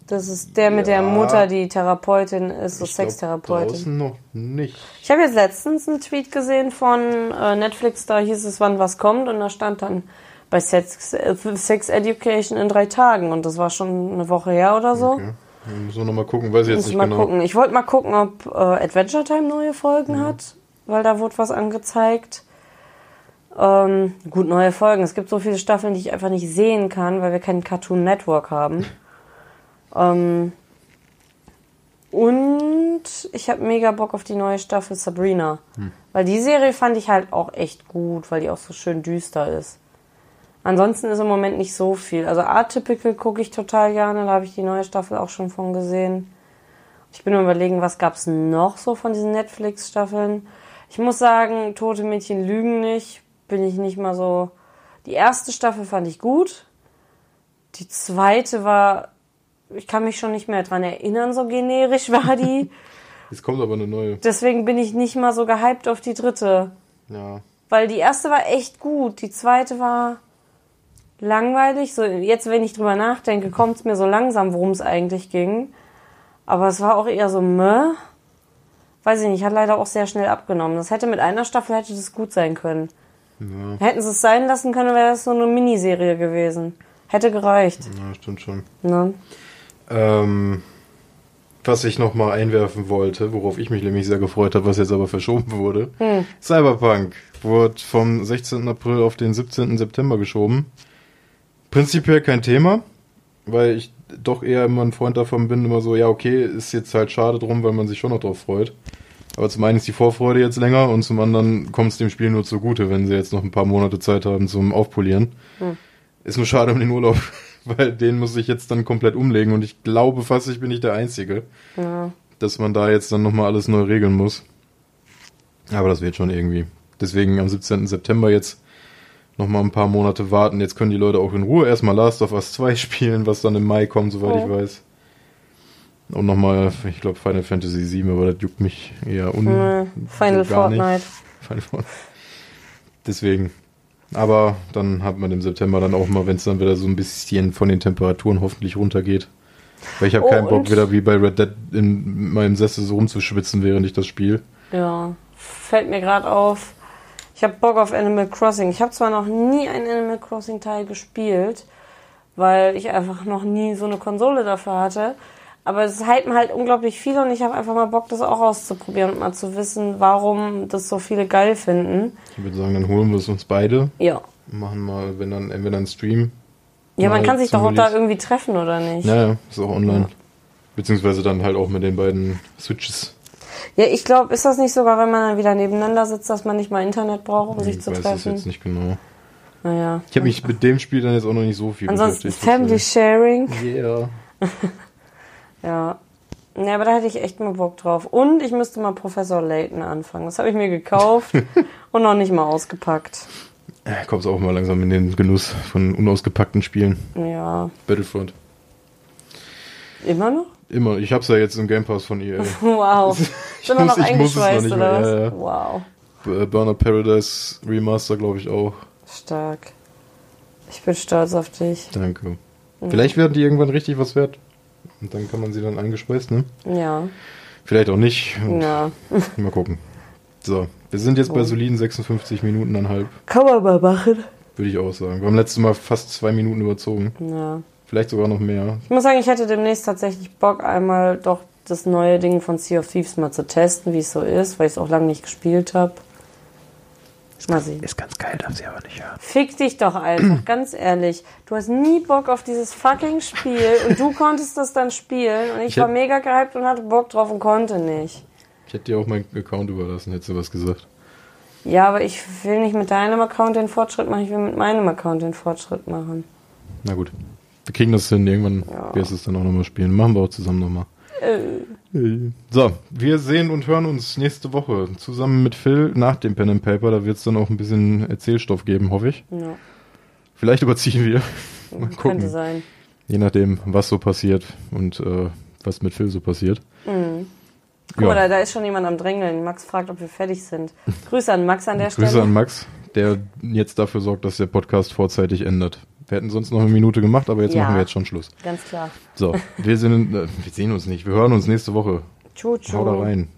Das ist der mit ja, der Mutter, die Therapeutin ist, so Sextherapeutin. noch nicht. Ich habe jetzt letztens einen Tweet gesehen von äh, Netflix, da hieß es, wann was kommt und da stand dann bei Sex, Sex Education in drei Tagen und das war schon eine Woche her oder so. Okay. Muss noch mal gucken, weiß ich jetzt Muss nicht mal genau. Gucken. Ich wollte mal gucken, ob äh, Adventure Time neue Folgen mhm. hat, weil da wurde was angezeigt. Ähm, gut, neue Folgen. Es gibt so viele Staffeln, die ich einfach nicht sehen kann, weil wir kein Cartoon Network haben. Ähm, und ich habe mega Bock auf die neue Staffel Sabrina. Hm. Weil die Serie fand ich halt auch echt gut, weil die auch so schön düster ist. Ansonsten ist im Moment nicht so viel. Also Atypical gucke ich total gerne, da habe ich die neue Staffel auch schon von gesehen. Ich bin überlegen, was gab's noch so von diesen Netflix-Staffeln. Ich muss sagen, Tote Mädchen lügen nicht. Bin ich nicht mal so. Die erste Staffel fand ich gut. Die zweite war ich kann mich schon nicht mehr dran erinnern, so generisch war die. Jetzt kommt aber eine neue. Deswegen bin ich nicht mal so gehypt auf die dritte. Ja. Weil die erste war echt gut, die zweite war langweilig. So jetzt, wenn ich drüber nachdenke, kommt es mir so langsam, worum es eigentlich ging. Aber es war auch eher so meh. Weiß ich nicht, hat leider auch sehr schnell abgenommen. Das hätte mit einer Staffel hätte das gut sein können. Ja. Hätten sie es sein lassen können, wäre das so eine Miniserie gewesen. Hätte gereicht. Ja, stimmt schon. Ne? Ähm, was ich noch mal einwerfen wollte, worauf ich mich nämlich sehr gefreut habe, was jetzt aber verschoben wurde. Hm. Cyberpunk wurde vom 16. April auf den 17. September geschoben. Prinzipiell kein Thema, weil ich doch eher immer ein Freund davon bin, immer so, ja, okay, ist jetzt halt schade drum, weil man sich schon noch drauf freut. Aber zum einen ist die Vorfreude jetzt länger und zum anderen kommt es dem Spiel nur zugute, wenn sie jetzt noch ein paar Monate Zeit haben zum Aufpolieren. Hm. Ist nur schade um den Urlaub. Weil den muss ich jetzt dann komplett umlegen und ich glaube fast, ich bin nicht der Einzige, ja. dass man da jetzt dann nochmal alles neu regeln muss. Aber das wird schon irgendwie. Deswegen am 17. September jetzt nochmal ein paar Monate warten. Jetzt können die Leute auch in Ruhe erstmal Last of Us 2 spielen, was dann im Mai kommt, soweit Oh. ich weiß. Und nochmal, ich glaube, Final Fantasy 7, aber das juckt mich eher un Äh, Final so gar nicht. Fortnite. Final Fortnite. Deswegen. Aber dann hat man im September dann auch mal, wenn es dann wieder so ein bisschen von den Temperaturen hoffentlich runtergeht. Weil ich habe Oh, keinen Bock, wieder wie bei Red Dead in meinem Sessel so rumzuschwitzen, während ich das spiele. Ja, fällt mir gerade auf. Ich habe Bock auf Animal Crossing. Ich habe zwar noch nie einen Animal Crossing Teil gespielt, weil ich einfach noch nie so eine Konsole dafür hatte. Aber es hypen halt unglaublich viel und ich habe einfach mal Bock, das auch auszuprobieren und mal zu wissen, warum das so viele geil finden. Ich würde sagen, dann holen wir es uns beide. Ja. Machen mal, wenn dann, entweder einen Stream. Ja, man kann sich doch auch da irgendwie treffen, oder nicht? Ja, ja, ist auch online. Beziehungsweise dann halt auch mit den beiden Switches. Ja, ich glaube, ist das nicht sogar, wenn man dann wieder nebeneinander sitzt, dass man nicht mal Internet braucht, um sich ich zu weiß es treffen? jetzt nicht genau. Naja. Ich habe mich mit dem Spiel dann jetzt auch noch nicht so viel Ansonsten beschäftigt. Family Sharing. Yeah. Ja. Ja, aber da hätte ich echt mal Bock drauf. Und ich müsste mal Professor Layton anfangen. Das habe ich mir gekauft und noch nicht mal ausgepackt. Äh, Kommst auch mal langsam in den Genuss von unausgepackten Spielen. Ja. Battlefront. Immer noch? Immer. Ich hab's ja jetzt im Game Pass von EA. Wow. Ich Sind wir muss- noch es noch eingeschweißt, nicht oder was? ja, ja. Wow. B- Burnout Paradise Remaster, glaube ich auch. Stark. Ich bin stolz auf dich. Danke. Vielleicht werden die irgendwann richtig was wert. Und dann kann man sie dann eingespeist, ne? Ja. Vielleicht auch nicht. Und Ja. Mal gucken. So, wir sind jetzt bei soliden 56 Minuten einhalb, Kann man mal machen. würde ich auch sagen. Wir haben letztes Mal fast zwei Minuten überzogen. Ja. Vielleicht sogar noch mehr. Ich muss sagen, ich hätte demnächst tatsächlich Bock, einmal doch das neue Ding von Sea of Thieves mal zu testen, wie es so ist, weil ich es auch lange nicht gespielt habe. Mal sehen. Ist ganz geil, darf sie aber nicht hören. Fick dich doch einfach, ganz ehrlich. Du hast nie Bock auf dieses fucking Spiel und du konntest das dann spielen und ich, Ich war mega gehypt und hatte Bock drauf und konnte nicht. Ich hätte dir auch meinen Account überlassen, hättest du was gesagt. Ja, aber ich will nicht mit deinem Account den Fortschritt machen, ich will mit meinem Account den Fortschritt machen. Na gut. Wir kriegen das hin. Irgendwann Ja. wirst du es dann auch nochmal spielen. Machen wir auch zusammen nochmal. So, wir sehen und hören uns nächste Woche zusammen mit Phil nach dem Pen and Paper. Da wird es dann auch ein bisschen Erzählstoff geben, hoffe ich. ja, Vielleicht überziehen wir. Mal könnte gucken. sein. Je nachdem, was so passiert und äh, was mit Phil so passiert. Guck mal, da, da ist schon jemand am Drängeln. Max fragt, ob wir fertig sind. Grüße an Max an der Grüße Stelle. an Max, der jetzt dafür sorgt, dass der Podcast vorzeitig endet. Wir hätten sonst noch eine Minute gemacht, aber jetzt Ja. machen wir jetzt schon Schluss. Ganz klar. So, wir, sind, äh, wir sehen uns nicht. Wir hören uns nächste Woche. Tschu, tschu. Hau da rein.